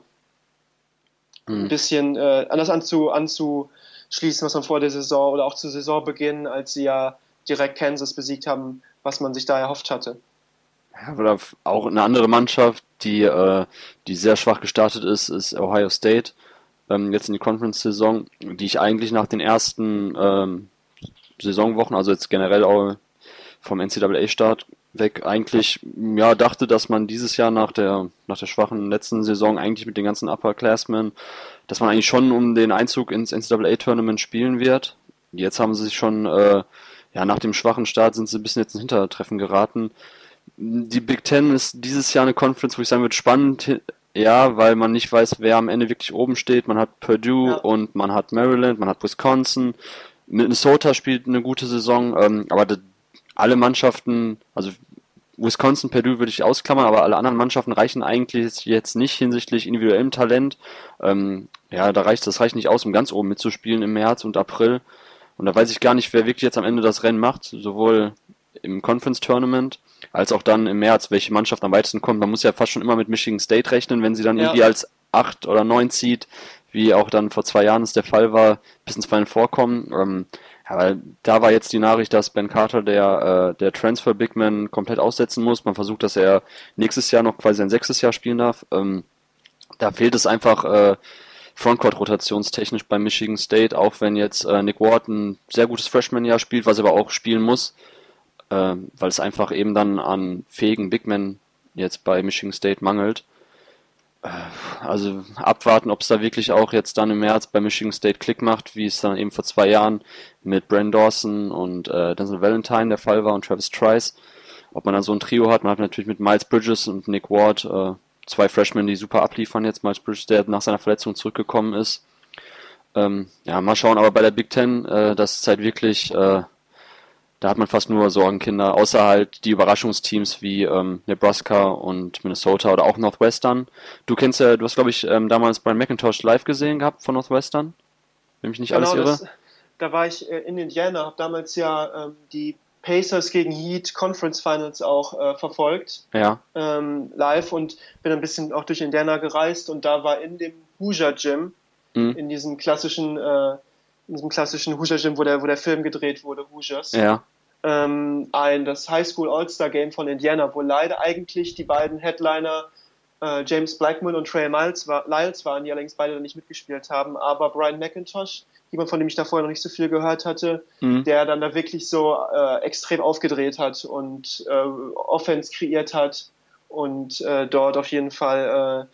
mhm. ein bisschen äh, anders anzu, anzuschließen, was man vor der Saison oder auch zu Saisonbeginn, als sie ja direkt Kansas besiegt haben, was man sich da erhofft hatte. Ja, oder auch eine andere Mannschaft, die, äh, die sehr schwach gestartet ist, ist Ohio State. Ähm, jetzt in die Conference-Saison, die ich eigentlich nach den ersten ähm, Saisonwochen, also jetzt generell auch vom NCAA-Start weg eigentlich ja dachte, dass man dieses Jahr nach der nach der schwachen letzten Saison eigentlich mit den ganzen Upperclassmen, dass man eigentlich schon um den Einzug ins NCAA-Tournament spielen wird. Jetzt haben sie sich schon äh, ja nach dem schwachen Start sind sie ein bisschen jetzt ins Hintertreffen geraten. Die Big Ten ist dieses Jahr eine Conference, wo ich sagen würde, spannend, ja, weil man nicht weiß, wer am Ende wirklich oben steht. Man hat Purdue ja. und man hat Maryland, man hat Wisconsin. Minnesota spielt eine gute Saison, ähm, aber alle Mannschaften, also Wisconsin, Purdue würde ich ausklammern, aber alle anderen Mannschaften reichen eigentlich jetzt nicht hinsichtlich individuellem Talent. Ähm, ja, da reicht das reicht nicht aus, um ganz oben mitzuspielen im März und April. Und da weiß ich gar nicht, wer wirklich jetzt am Ende das Rennen macht, sowohl im Conference Tournament als auch dann im März, welche Mannschaft am weitesten kommt. Man muss ja fast schon immer mit Michigan State rechnen, wenn sie dann ja. irgendwie als 8 oder 9 zieht, wie auch dann vor zwei Jahren es der Fall war, bis ins Final vorkommen. Ähm, aber da war jetzt die Nachricht, dass Ben Carter, der, äh, der Transfer Big Man, komplett aussetzen muss. Man versucht, dass er nächstes Jahr noch quasi ein sechstes Jahr spielen darf. Ähm, da fehlt es einfach äh, Frontcourt-rotationstechnisch bei Michigan State, auch wenn jetzt äh, Nick Ward ein sehr gutes Freshman-Jahr spielt, was er aber auch spielen muss, äh, weil es einfach eben dann an fähigen Big Men jetzt bei Michigan State mangelt. Äh, also abwarten, ob es da wirklich auch jetzt dann im März bei Michigan State Klick macht, wie es dann eben vor zwei Jahren mit Brandon Dawson und äh, Denzel Valentine der Fall war und Travis Trice. Ob man dann so ein Trio hat, man hat natürlich mit Miles Bridges und Nick Ward äh, zwei Freshmen, die super abliefern jetzt. Miles Bridges, der nach seiner Verletzung zurückgekommen ist. Ähm, ja, mal schauen, aber bei der Big Ten, äh, das ist halt wirklich äh, da hat man fast nur Sorgenkinder, außer halt die Überraschungsteams wie ähm, Nebraska und Minnesota oder auch Northwestern. Du kennst ja, du hast glaube ich ähm, damals Brian McIntosh live gesehen gehabt von Northwestern, wenn mich nicht genau, alles irre. Das, da war ich äh, in Indiana, habe damals ja ähm, die Pacers gegen Heat Conference Finals auch äh, verfolgt. Ja. Ähm, live und bin ein bisschen auch durch Indiana gereist und da war in dem Hoosier Gym, mhm. in diesem klassischen, äh, in diesem klassischen Hoosier Gym, wo der, wo der Film gedreht wurde, Hoosiers. Ja ähm, ein das High School All-Star Game von Indiana, wo leider eigentlich die beiden Headliner äh, James Blackman und Trey Miles war, Lyles waren, die allerdings beide nicht mitgespielt haben, aber Brian McIntosh, jemand von dem ich da vorher noch nicht so viel gehört hatte, mhm. der dann da wirklich so äh, extrem aufgedreht hat und äh, Offense kreiert hat und äh, dort auf jeden Fall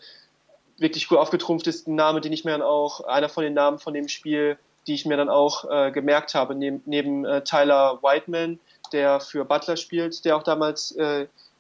äh, wirklich gut aufgetrumpft ist. Ein Name, den ich mir dann auch, einer von den Namen von dem Spiel die ich mir dann auch äh, gemerkt habe, neben, neben Tyler Whiteman, der für Butler spielt, der auch damals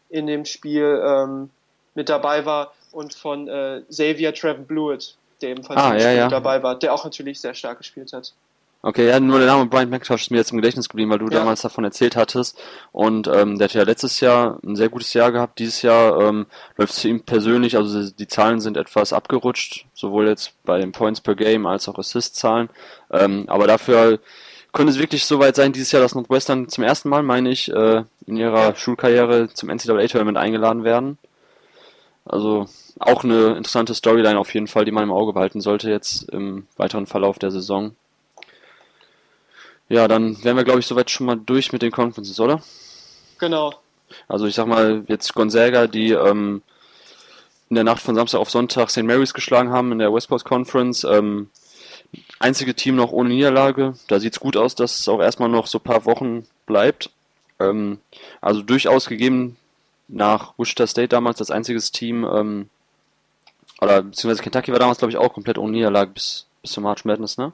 in dem Spiel ähm, mit dabei war, und von äh, Xavier Trevor Blewett, der ebenfalls ah, ja, ja. dabei war, der auch natürlich sehr stark gespielt hat. Okay, ja, nur der Name Brian McIntosh ist mir jetzt im Gedächtnis geblieben, weil du ja. damals davon erzählt hattest. Und ähm, der hat ja letztes Jahr ein sehr gutes Jahr gehabt. Dieses Jahr ähm, läuft es ihn persönlich, also die Zahlen sind etwas abgerutscht, sowohl jetzt bei den Points per Game als auch Assist-Zahlen. Ähm, aber dafür könnte es wirklich so weit sein, dieses Jahr, dass Northwestern zum ersten Mal, meine ich, äh, in ihrer Schulkarriere zum NCAA-Tournament eingeladen werden. Also auch eine interessante Storyline auf jeden Fall, die man im Auge behalten sollte jetzt im weiteren Verlauf der Saison. Ja, dann wären wir, glaube ich, soweit schon mal durch mit den Conferences, oder? Genau. Also ich sag mal, jetzt Gonzaga, die ähm, in der Nacht von Samstag auf Sonntag St. Mary's geschlagen haben in der West Coast Conference. Ähm, Einzige Team noch ohne Niederlage. Da sieht es gut aus, dass es auch erstmal noch so ein paar Wochen bleibt. Ähm, also durchaus gegeben nach Wichita State damals das einziges Team, ähm, oder beziehungsweise Kentucky war damals, glaube ich, auch komplett ohne Niederlage bis, bis zum March Madness, ne?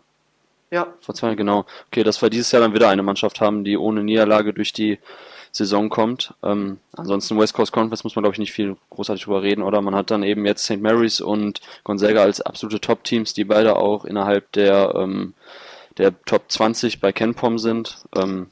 Ja. Vor zwei Jahren, genau. Okay, dass wir dieses Jahr dann wieder eine Mannschaft haben, die ohne Niederlage durch die Saison kommt. Ähm, ansonsten West Coast Conference muss man, glaube ich, nicht viel großartig drüber reden, oder? Man hat dann eben jetzt St. Mary's und Gonzaga als absolute Top-Teams, die beide auch innerhalb der, ähm, der Top 20 bei KenPom sind. Ähm,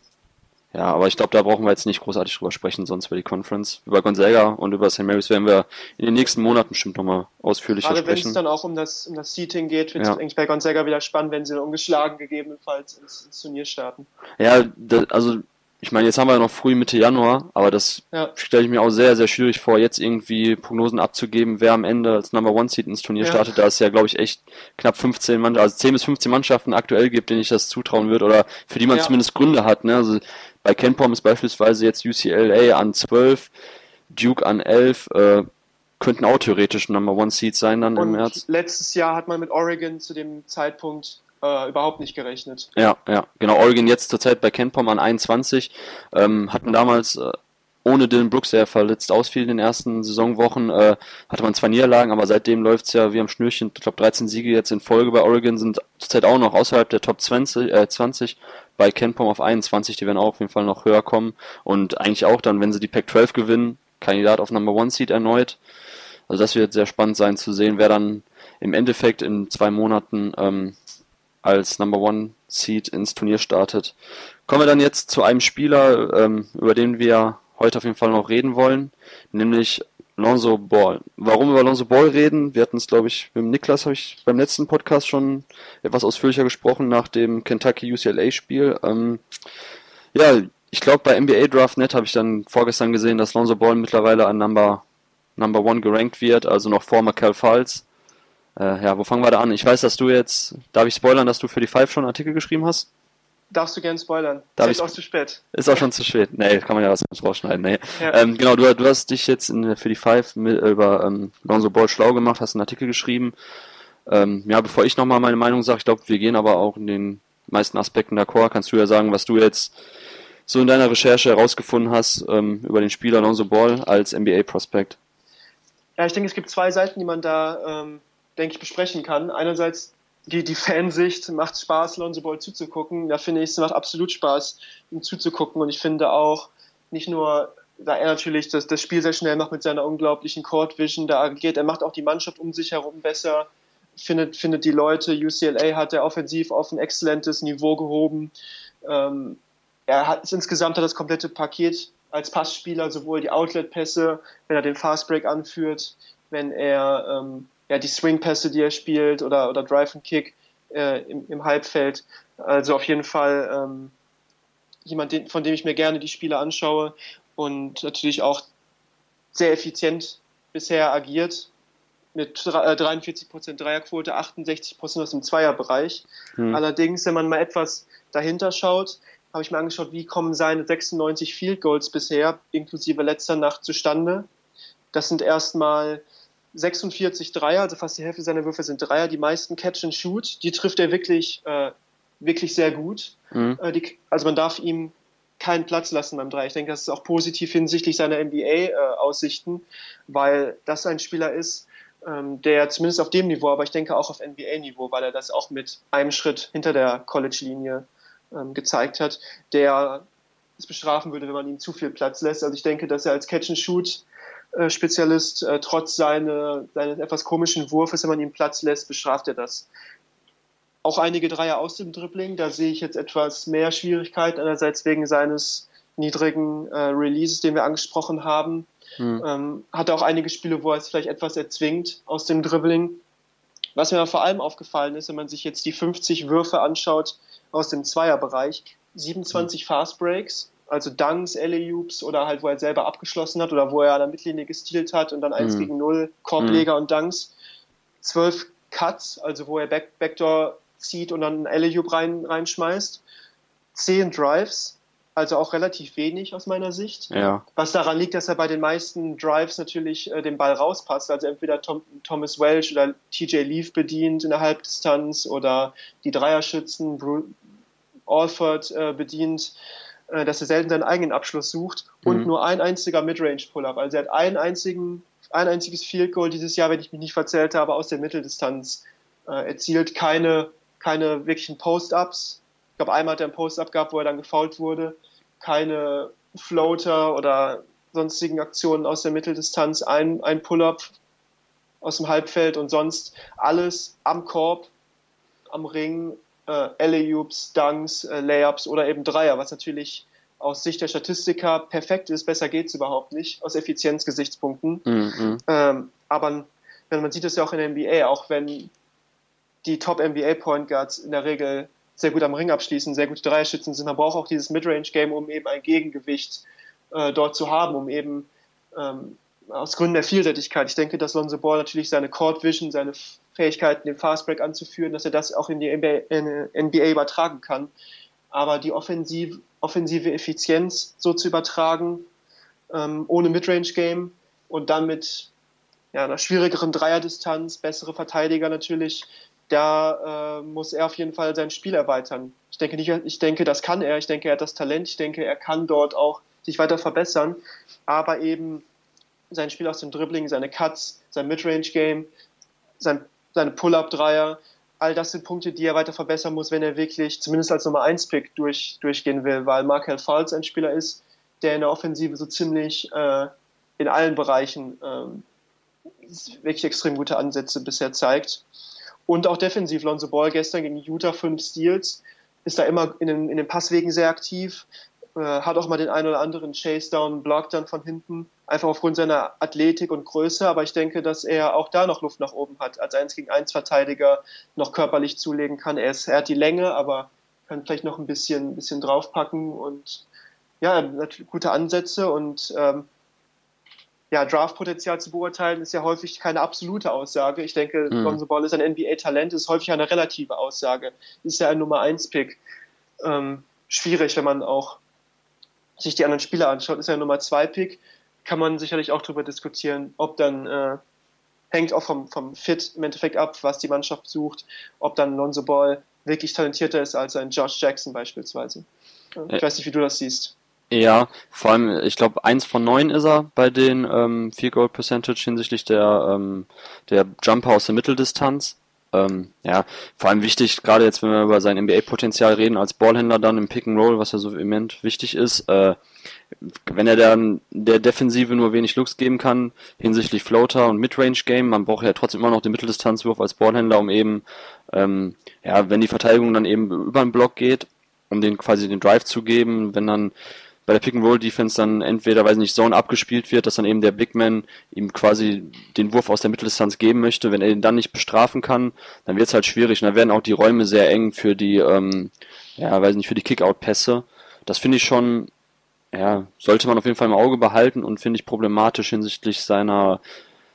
ja, aber ich glaube, da brauchen wir jetzt nicht großartig drüber sprechen, sonst über die Conference. Über Gonzaga und über St. Mary's werden wir in den nächsten Monaten bestimmt nochmal ausführlicher Gerade sprechen. wenn es dann auch um das, um das Seating geht, wird es ja. eigentlich bei Gonzaga wieder spannend, wenn sie ungeschlagen gegebenenfalls ins, ins Turnier starten. Ja, das, also ich meine, jetzt haben wir noch früh Mitte Januar, aber das ja. stelle ich mir auch sehr, sehr schwierig vor, jetzt irgendwie Prognosen abzugeben, wer am Ende als Number One Seed ins Turnier ja. startet, da es ja, glaube ich, echt knapp 15 Mannschaften, also 10 bis 15 Mannschaften aktuell gibt, denen ich das zutrauen würde oder für die man ja. zumindest Gründe hat. Ne? Also bei KenPom ist beispielsweise jetzt UCLA an 12, Duke an 11, äh, könnten auch theoretisch Number One Seed sein dann Und im März. Letztes Jahr hat man mit Oregon zu dem Zeitpunkt äh, überhaupt nicht gerechnet. Ja, ja, genau. Oregon jetzt zurzeit bei KenPom an 21, ähm, hatten damals äh, ohne Dylan Brooks, der verletzt ausfiel in den ersten Saisonwochen, äh, hatte man zwei Niederlagen, aber seitdem läuft's ja wie am Schnürchen. Ich glaube, 13 Siege jetzt in Folge bei Oregon sind zurzeit auch noch außerhalb der Top 20, äh, 20 bei KenPom auf 21, die werden auch auf jeden Fall noch höher kommen und eigentlich auch dann, wenn sie die Pac-12 gewinnen, Kandidat auf Number One Seed erneut. Also das wird sehr spannend sein zu sehen, wer dann im Endeffekt in zwei Monaten ähm, als Number One Seed ins Turnier startet. Kommen wir dann jetzt zu einem Spieler, ähm, über den wir heute auf jeden Fall noch reden wollen, nämlich Lonzo Ball. Warum über Lonzo Ball reden? Wir hatten es, glaube ich, mit Niklas habe ich beim letzten Podcast schon etwas ausführlicher gesprochen nach dem Kentucky UCLA Spiel. Ähm, ja, ich glaube bei NBA Draft.net habe ich dann vorgestern gesehen, dass Lonzo Ball mittlerweile an Number Number One gerankt wird, also noch vor Michael Falls. Äh, ja, wo fangen wir da an? Ich weiß, dass du jetzt, darf ich spoilern, dass du für die Five schon einen Artikel geschrieben hast? Darfst du gern spoilern. Darf ist auch zu spät. Ist auch schon zu spät. Nee, kann man ja was rausschneiden. Nee. Ja. Ähm, genau, du, du hast dich jetzt in, für die Five mit, über ähm, Lonzo Ball schlau gemacht, hast einen Artikel geschrieben. Ähm, ja, bevor ich nochmal meine Meinung sage, ich glaube, wir gehen aber auch in den meisten Aspekten d'accord. Kannst du ja sagen, was du jetzt so in deiner Recherche herausgefunden hast ähm, über den Spieler Lonzo Ball als NBA-Prospect. Ja, ich denke, es gibt zwei Seiten, die man da ähm, denke ich, besprechen kann. Einerseits die, die Fansicht macht Spaß, Lonzo Ball zuzugucken. Da finde ich, es macht absolut Spaß, ihm zuzugucken. Und ich finde auch, nicht nur, da er natürlich das, das Spiel sehr schnell macht mit seiner unglaublichen Court Vision, da agiert, er macht auch die Mannschaft um sich herum besser, findet, findet die Leute. UCLA hat er offensiv auf ein exzellentes Niveau gehoben. Ähm, er hat insgesamt hat das komplette Paket als Passspieler, sowohl die Outlet-Pässe, wenn er den Fastbreak anführt, wenn er ähm, ja, die Swing-Pässe, die er spielt oder, oder Drive and Kick äh, im, im Halbfeld. Also auf jeden Fall ähm, jemand, den, von dem ich mir gerne die Spiele anschaue und natürlich auch sehr effizient bisher agiert mit 43% äh, Dreierquote, 68% aus dem Zweierbereich. Hm. Allerdings, wenn man mal etwas dahinter schaut, habe ich mir angeschaut, wie kommen seine 96 Field Goals bisher, inklusive letzter Nacht, zustande. Das sind erstmal 46 Dreier, also fast die Hälfte seiner Würfe sind Dreier, die meisten Catch and Shoot, die trifft er wirklich, äh, wirklich sehr gut. Mhm. Äh, die, also man darf ihm keinen Platz lassen beim Dreier. Ich denke, das ist auch positiv hinsichtlich seiner NBA-Aussichten, äh, weil das ein Spieler ist, ähm, der zumindest auf dem Niveau, aber ich denke auch auf NBA-Niveau, weil er das auch mit einem Schritt hinter der College-Linie ähm, gezeigt hat, der es bestrafen würde, wenn man ihm zu viel Platz lässt. Also ich denke, dass er als Catch and Shoot äh, Spezialist, äh, trotz seine, seines etwas komischen Wurfes, wenn man ihm Platz lässt, bestraft er das. Auch einige Dreier aus dem Dribbling, da sehe ich jetzt etwas mehr Schwierigkeit, einerseits wegen seines niedrigen äh, Releases, den wir angesprochen haben. Hm. Ähm, hat auch einige Spiele, wo er es vielleicht etwas erzwingt aus dem Dribbling. Was mir aber vor allem aufgefallen ist, wenn man sich jetzt die 50 Würfe anschaut aus dem Zweierbereich, 27 hm. Fast Breaks, also Dunks, Alley-Oops oder halt, wo er selber abgeschlossen hat oder wo er an der Mittellinie gestealt hat und dann 1 mhm. gegen 0, Korbleger mhm. und Dunks. Zwölf Cuts, also wo er Back Backdoor zieht und dann einen Alley-Oop rein, reinschmeißt. Zehn Drives, also auch relativ wenig aus meiner Sicht. Ja. Was daran liegt, dass er bei den meisten Drives natürlich äh, den Ball rauspasst. Also entweder Tom, Thomas Welch oder TJ Leaf bedient in der Halbdistanz oder die Dreierschützen, Bru Alford äh, bedient, dass er selten seinen eigenen Abschluss sucht und mhm. nur ein einziger Midrange-Pull-Up. Also er hat einen einzigen, ein einziges Field Goal dieses Jahr, wenn ich mich nicht verzählt habe, aus der Mitteldistanz äh, erzielt. Keine, keine wirklichen Post-Ups ich glaube, einmal hat er einen Post-Up gehabt, wo er dann gefault wurde. Keine Floater oder sonstigen Aktionen aus der Mitteldistanz. Ein, ein Pull-Up aus dem Halbfeld und sonst alles am Korb, am Ring, äh, Alley-Oops, Dunks, äh, Layups oder eben Dreier, was natürlich aus Sicht der Statistiker perfekt ist. Besser geht es überhaupt nicht, aus Effizienzgesichtspunkten. Mhm. Ähm, aber wenn man sieht es ja auch in der NBA, auch wenn die Top-NBA-Point Guards in der Regel sehr gut am Ring abschließen, sehr gute Dreierschützen sind. Man braucht auch dieses Midrange-Game, um eben ein Gegengewicht äh, dort zu haben, um eben ähm, aus Gründen der Vielseitigkeit. Ich denke, dass Lonzo Ball natürlich seine Court Vision, seine Fähigkeiten, den Fastbreak anzuführen, dass er das auch in die NBA, übertragen kann. Aber die offensive, offensive Effizienz so zu übertragen, ähm, ohne Midrange-Game und dann mit ja, einer schwierigeren Dreierdistanz, bessere Verteidiger natürlich, da äh, muss er auf jeden Fall sein Spiel erweitern. Ich denke nicht, ich denke, das kann er. Ich denke, er hat das Talent. Ich denke, er kann dort auch sich weiter verbessern. Aber eben sein Spiel aus dem Dribbling, seine Cuts, sein Midrange-Game, sein, seine Pull-Up-Dreier, all das sind Punkte, die er weiter verbessern muss, wenn er wirklich zumindest als Nummer 1-Pick durch, durchgehen will, weil Markel Falls ein Spieler ist, der in der Offensive so ziemlich äh, in allen Bereichen äh, wirklich extrem gute Ansätze bisher zeigt. Und auch defensiv, Lonzo Ball gestern gegen Utah fünf Steals, ist da immer in den, in den Passwegen sehr aktiv, hat auch mal den einen oder anderen Chase Down, Block dann von hinten, einfach aufgrund seiner Athletik und Größe. Aber ich denke, dass er auch da noch Luft nach oben hat, als 1 gegen 1 Verteidiger noch körperlich zulegen kann. Er, ist, er hat die Länge, aber kann vielleicht noch ein bisschen, bisschen draufpacken und ja, gute Ansätze und ähm, ja, Draftpotenzial zu beurteilen, ist ja häufig keine absolute Aussage. Ich denke, mhm. Lonzo Ball ist ein NBA-Talent, ist häufig eine relative Aussage. Ist ja ein Nummer 1-Pick. Ähm, schwierig, wenn man auch sich die anderen Spieler anschaut. Ist ja ein Nummer 2-Pick. Kann man sicherlich auch darüber diskutieren, ob dann äh, hängt auch vom, vom Fit im Endeffekt ab, was die Mannschaft sucht, ob dann Lonzo Ball wirklich talentierter ist als ein Josh Jackson beispielsweise. Ich weiß nicht, wie du das siehst. Ja, vor allem, ich glaube, eins von neun ist er bei den ähm, Field Goal Percentage hinsichtlich der, ähm, der Jumper aus der Mitteldistanz. Ähm, ja, vor allem wichtig, gerade jetzt, wenn wir über sein NBA-Potenzial reden, als Ballhändler dann im Pick and Roll, was ja so immens wichtig ist, äh, wenn er dann der Defensive nur wenig Looks geben kann, hinsichtlich Floater und Midrange Game, man braucht ja trotzdem immer noch den Mitteldistanzwurf als Ballhändler, um eben, ähm, ja, wenn die Verteidigung dann eben über den Block geht, um den quasi den Drive zu geben, wenn dann bei der Pick-and-Roll-Defense dann entweder, weiß nicht, Zone abgespielt wird, dass dann eben der Big Man ihm quasi den Wurf aus der Mitteldistanz geben möchte. Wenn er ihn dann nicht bestrafen kann, dann wird es halt schwierig. Und dann werden auch die Räume sehr eng für die, ähm, ja, weiß nicht, für die Kick-Out-Pässe. Das finde ich schon, ja, sollte man auf jeden Fall im Auge behalten und finde ich problematisch hinsichtlich seiner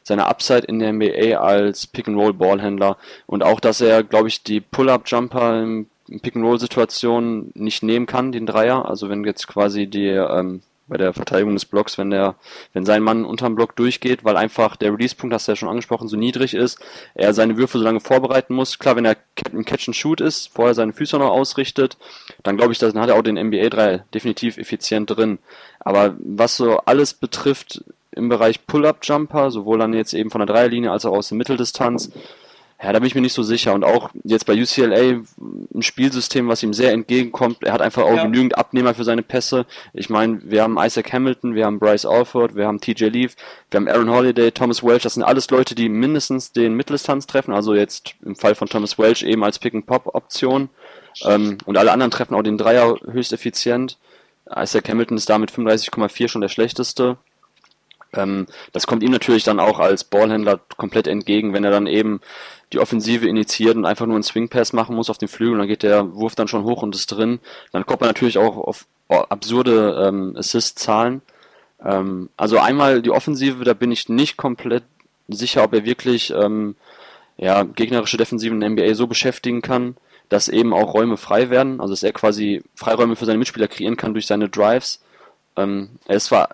seiner Upside in der NBA als Pick-and-Roll-Ballhändler und auch, dass er, glaube ich, die Pull-Up-Jumper im Pick-and-Roll-Situation nicht nehmen kann, den Dreier. Also wenn jetzt quasi die ähm, bei der Verteidigung des Blocks, wenn der, wenn sein Mann unterm Block durchgeht, weil einfach der Release-Punkt, hast du ja schon angesprochen, so niedrig ist, er seine Würfe so lange vorbereiten muss. Klar, wenn er im Catch and Shoot ist, vorher seine Füße noch ausrichtet, dann glaube ich, dann hat er auch den NBA 3 definitiv effizient drin. Aber was so alles betrifft im Bereich Pull-Up-Jumper, sowohl dann jetzt eben von der Dreierlinie als auch aus der Mitteldistanz, ja, da bin ich mir nicht so sicher. Und auch jetzt bei UCLA ein Spielsystem, was ihm sehr entgegenkommt. Er hat einfach auch ja. genügend Abnehmer für seine Pässe. Ich meine, wir haben Isaac Hamilton, wir haben Bryce Alford, wir haben TJ Leaf, wir haben Aaron Holiday, Thomas Welch. Das sind alles Leute, die mindestens den Mitteldistanz treffen. Also jetzt im Fall von Thomas Welch eben als Pick-and-Pop-Option. Ähm, und alle anderen treffen auch den Dreier höchst effizient. Isaac Hamilton ist da mit 35,4 schon der schlechteste. Ähm, das kommt ihm natürlich dann auch als Ballhändler komplett entgegen, wenn er dann eben die Offensive initiiert und einfach nur einen Swing Pass machen muss auf den Flügel, dann geht der Wurf dann schon hoch und ist drin. Dann kommt man natürlich auch auf absurde ähm, Assist-Zahlen. Ähm, also einmal die Offensive, da bin ich nicht komplett sicher, ob er wirklich ähm, ja, gegnerische Defensiven in der NBA so beschäftigen kann, dass eben auch Räume frei werden, also dass er quasi Freiräume für seine Mitspieler kreieren kann durch seine Drives. Ähm, er ist zwar,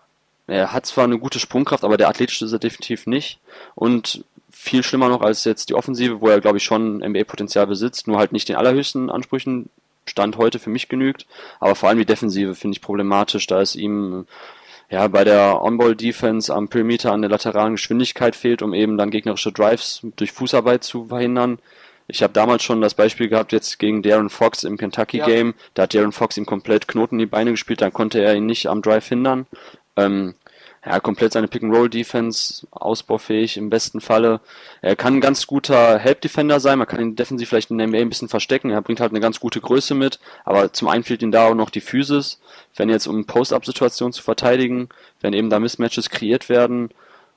er hat zwar eine gute Sprungkraft, aber der athletische ist er definitiv nicht. Und viel schlimmer noch als jetzt die Offensive, wo er glaube ich schon NBA-Potenzial besitzt, nur halt nicht den allerhöchsten Ansprüchen Stand heute für mich genügt. Aber vor allem die Defensive finde ich problematisch, da es ihm ja, bei der On-Ball-Defense am Perimeter an der lateralen Geschwindigkeit fehlt, um eben dann gegnerische Drives durch Fußarbeit zu verhindern. Ich habe damals schon das Beispiel gehabt, jetzt gegen Darren Fox im Kentucky-Game. Ja. Da hat Darren Fox ihm komplett Knoten in die Beine gespielt, dann konnte er ihn nicht am Drive hindern. Ähm, ja, komplett seine Pick-and-Roll-Defense, ausbaufähig im besten Falle. Er kann ein ganz guter Help-Defender sein, man kann ihn defensiv vielleicht in der NBA ein bisschen verstecken, er bringt halt eine ganz gute Größe mit, aber zum einen fehlt ihm da auch noch die Physis, wenn jetzt um Post-Up-Situationen zu verteidigen, wenn eben da Mismatches kreiert werden,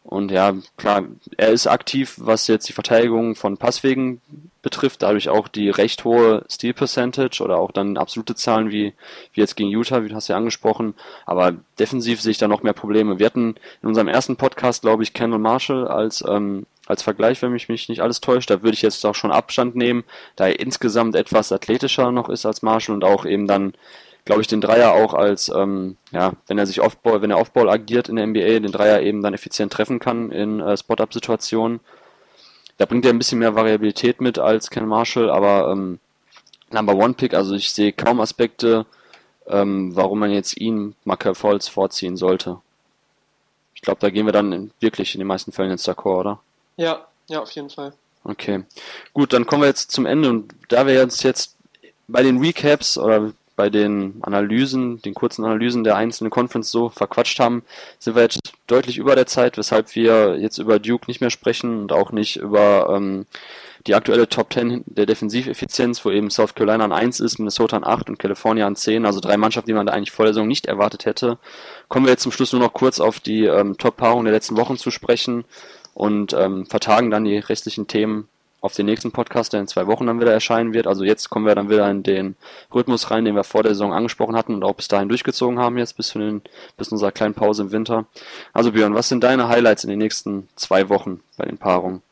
und ja, klar, er ist aktiv, was jetzt die Verteidigung von Passwegen betrifft, dadurch auch die recht hohe Steal Percentage oder auch dann absolute Zahlen wie, wie jetzt gegen Utah, wie du hast ja angesprochen. Aber defensiv sehe ich da noch mehr Probleme. Wir hatten in unserem ersten Podcast, glaube ich, Kendall Marshall als, ähm, als Vergleich, wenn mich, mich nicht alles täuscht. Da würde ich jetzt auch schon Abstand nehmen, da er insgesamt etwas athletischer noch ist als Marshall und auch eben dann glaube ich, den Dreier auch als, ähm, ja, wenn er sich Offball, wenn er Offball agiert in der NBA, den Dreier eben dann effizient treffen kann in äh, Spot-Up-Situationen. Da bringt er ein bisschen mehr Variabilität mit als Ken Marshall, aber ähm, Number One Pick, also ich sehe kaum Aspekte, ähm, warum man jetzt ihn Markel Falls vorziehen sollte. Ich glaube, da gehen wir dann in, wirklich in den meisten Fällen ins D'accord, oder? Ja, ja, auf jeden Fall. Okay. Gut, dann kommen wir jetzt zum Ende und da wir jetzt jetzt bei den Recaps oder bei den Analysen, den kurzen Analysen der einzelnen Conference so verquatscht haben, sind wir jetzt deutlich über der Zeit, weshalb wir jetzt über Duke nicht mehr sprechen und auch nicht über ähm, die aktuelle Top 10 der Defensiveffizienz, wo eben South Carolina an 1 ist, Minnesota an 8 und California an 10, also drei Mannschaften, die man da eigentlich vor der Saison nicht erwartet hätte. Kommen wir jetzt zum Schluss nur noch kurz auf die ähm, Top-Paarung der letzten Wochen zu sprechen und ähm, vertagen dann die restlichen Themen auf den nächsten Podcast, der in zwei Wochen dann wieder erscheinen wird. Also jetzt kommen wir dann wieder in den Rhythmus rein, den wir vor der Saison angesprochen hatten und auch bis dahin durchgezogen haben jetzt bis, zu den, bis unserer kleinen Pause im Winter. Also Björn, was sind deine Highlights in den nächsten zwei Wochen bei den Paarungen?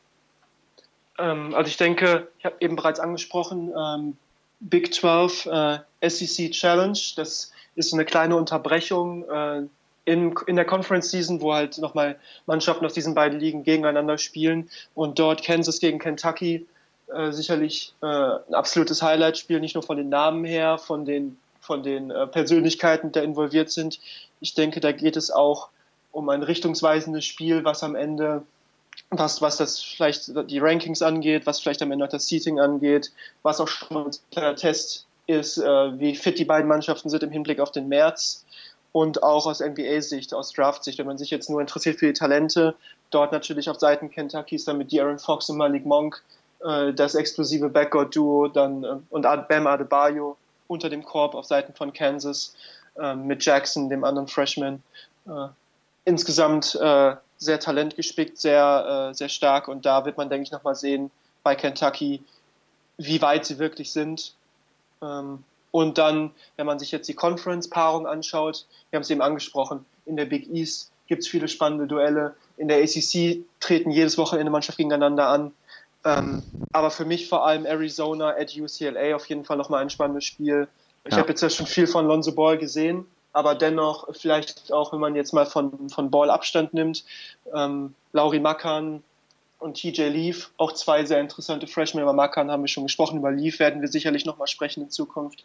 Ähm, also ich denke, ich habe eben bereits angesprochen, ähm, Big 12 äh, SEC Challenge, das ist eine kleine Unterbrechung äh, in, in der Conference Season, wo halt nochmal Mannschaften aus diesen beiden Ligen gegeneinander spielen und dort Kansas gegen Kentucky äh, sicherlich äh, ein absolutes Highlight-Spiel, nicht nur von den Namen her, von den, von den äh, Persönlichkeiten, die da involviert sind. Ich denke, da geht es auch um ein richtungsweisendes Spiel, was am Ende, was, was das vielleicht die Rankings angeht, was vielleicht am Ende auch das Seating angeht, was auch schon ein kleiner Test ist, äh, wie fit die beiden Mannschaften sind im Hinblick auf den März und auch aus NBA-Sicht, aus Draft-Sicht, wenn man sich jetzt nur interessiert für die Talente, dort natürlich auf Seiten Kentuckys dann mit De'Aaron Fox und Malik Monk äh, das explosive Backcourt-Duo dann äh, und Bam Adebayo unter dem Korb auf Seiten von Kansas äh, mit Jackson, dem anderen Freshman. Äh, insgesamt äh, sehr talentgespickt, sehr, äh, sehr stark und da wird man, denke ich, nochmal sehen bei Kentucky, wie weit sie wirklich sind. Ähm, und dann, wenn man sich jetzt die Conference-Paarung anschaut, wir haben es eben angesprochen, in der Big East gibt es viele spannende Duelle. In der ACC treten jedes Wochenende Mannschaft gegeneinander an. Ähm, aber für mich vor allem Arizona at UCLA auf jeden Fall nochmal ein spannendes Spiel. Ich ja. habe jetzt ja schon viel von Lonzo Ball gesehen, aber dennoch vielleicht auch, wenn man jetzt mal von, von Ball Abstand nimmt, ähm, Lauri Makan und TJ Leaf, auch zwei sehr interessante Freshmen. Über Makan haben wir schon gesprochen, über Leaf werden wir sicherlich nochmal sprechen in Zukunft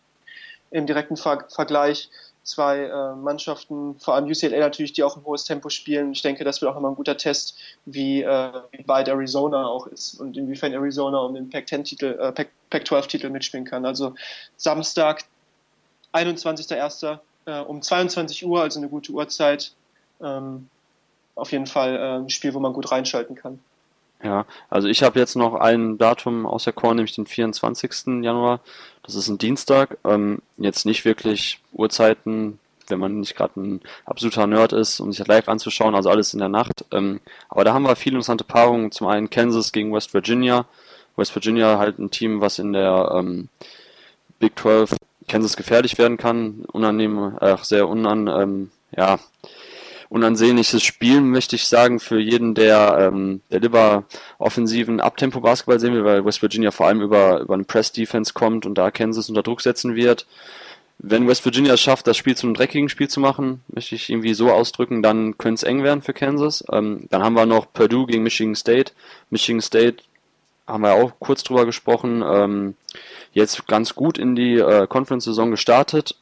im direkten Ver Vergleich zwei äh, Mannschaften, vor allem UCLA natürlich, die auch ein hohes Tempo spielen. Ich denke, das wird auch nochmal ein guter Test, wie, äh, weit Arizona auch ist und inwiefern Arizona um den Pac-10-Titel, äh, Pac-12-Titel mitspielen kann. Also Samstag, 21.01. Äh, um 22 Uhr, also eine gute Uhrzeit. Ähm, auf jeden Fall äh, ein Spiel, wo man gut reinschalten kann. Ja, also ich habe jetzt noch ein Datum aus der Core, nämlich den 24. Januar. Das ist ein Dienstag. Ähm, jetzt nicht wirklich Uhrzeiten, wenn man nicht gerade ein absoluter Nerd ist, um sich das live anzuschauen, also alles in der Nacht. Ähm, aber da haben wir viele interessante Paarungen. Zum einen Kansas gegen West Virginia. West Virginia halt ein Team, was in der ähm, Big 12 Kansas gefährlich werden kann. Unangenehm, äh, sehr unan, ähm, ja, unansehnliches Spiel, möchte ich sagen, für jeden, der, ähm, der lieber offensiven Abtempo-Basketball sehen will, weil West Virginia vor allem über, über einen Press-Defense kommt und da Kansas unter Druck setzen wird. Wenn West Virginia es schafft, das Spiel zu einem dreckigen Spiel zu machen, möchte ich irgendwie so ausdrücken, dann könnte es eng werden für Kansas. Ähm, dann haben wir noch Purdue gegen Michigan State. Michigan State haben wir auch kurz drüber gesprochen. Ähm, jetzt ganz gut in die äh, Conference-Saison gestartet,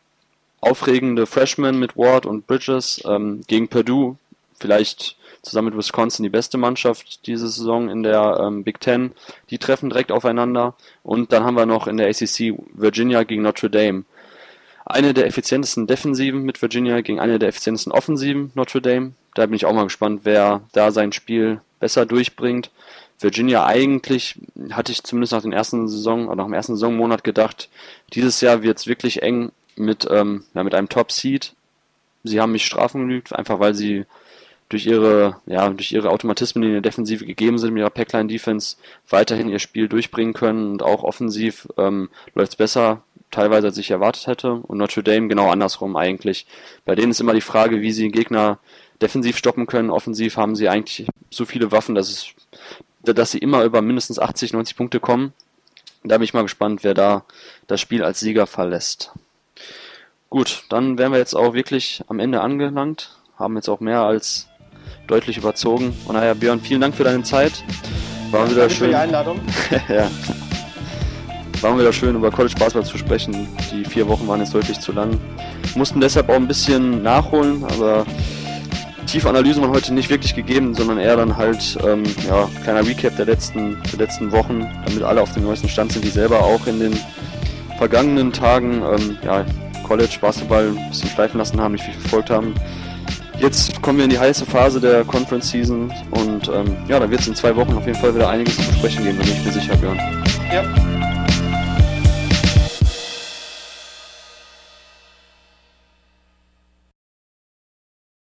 aufregende Freshmen mit Ward und Bridges ähm, gegen Purdue, vielleicht zusammen mit Wisconsin die beste Mannschaft diese Saison in der ähm, Big Ten. Die treffen direkt aufeinander. Und dann haben wir noch in der ACC Virginia gegen Notre Dame. Eine der effizientesten Defensiven mit Virginia gegen eine der effizientesten Offensiven Notre Dame. Da bin ich auch mal gespannt, wer da sein Spiel besser durchbringt. Virginia eigentlich, hatte ich zumindest nach den ersten Saison oder nach dem ersten Saisonmonat gedacht, dieses Jahr wird es wirklich eng mit, ähm, ja, mit einem Top-Seed. Sie haben mich strafen genügt, einfach weil sie durch ihre, ja, durch ihre Automatismen, die in der Defensive gegeben sind, mit ihrer Packline-Defense weiterhin ihr Spiel durchbringen können und auch offensiv ähm, läuft es besser, teilweise als ich erwartet hätte. Und Notre Dame genau andersrum eigentlich. Bei denen ist immer die Frage, wie sie Gegner defensiv stoppen können. Offensiv haben sie eigentlich so viele Waffen, dass es, dass sie immer über mindestens 80, 90 Punkte kommen. Da bin ich mal gespannt, wer da das Spiel als Sieger verlässt. Gut, dann wären wir jetzt auch wirklich am Ende angelangt. Haben jetzt auch mehr als deutlich überzogen. Und naja, Björn, vielen Dank für deine Zeit. War ja, wieder schön. Für die Einladung. ja. War wieder schön, über College Basketball zu sprechen. Die vier Wochen waren jetzt deutlich zu lang. Mussten deshalb auch ein bisschen nachholen, aber tiefe Analysen waren heute nicht wirklich gegeben, sondern eher dann halt ähm, ja, kleiner Recap der letzten, der letzten Wochen, damit alle auf dem neuesten Stand sind, die selber auch in den vergangenen Tagen ähm, ja, College Basketball ein bisschen schleifen lassen haben, nicht viel verfolgt haben. Jetzt kommen wir in die heiße Phase der Conference Season und ähm, ja, da wird es in zwei Wochen auf jeden Fall wieder einiges zu besprechen geben, da bin ich mir sicher, Björn. Ja.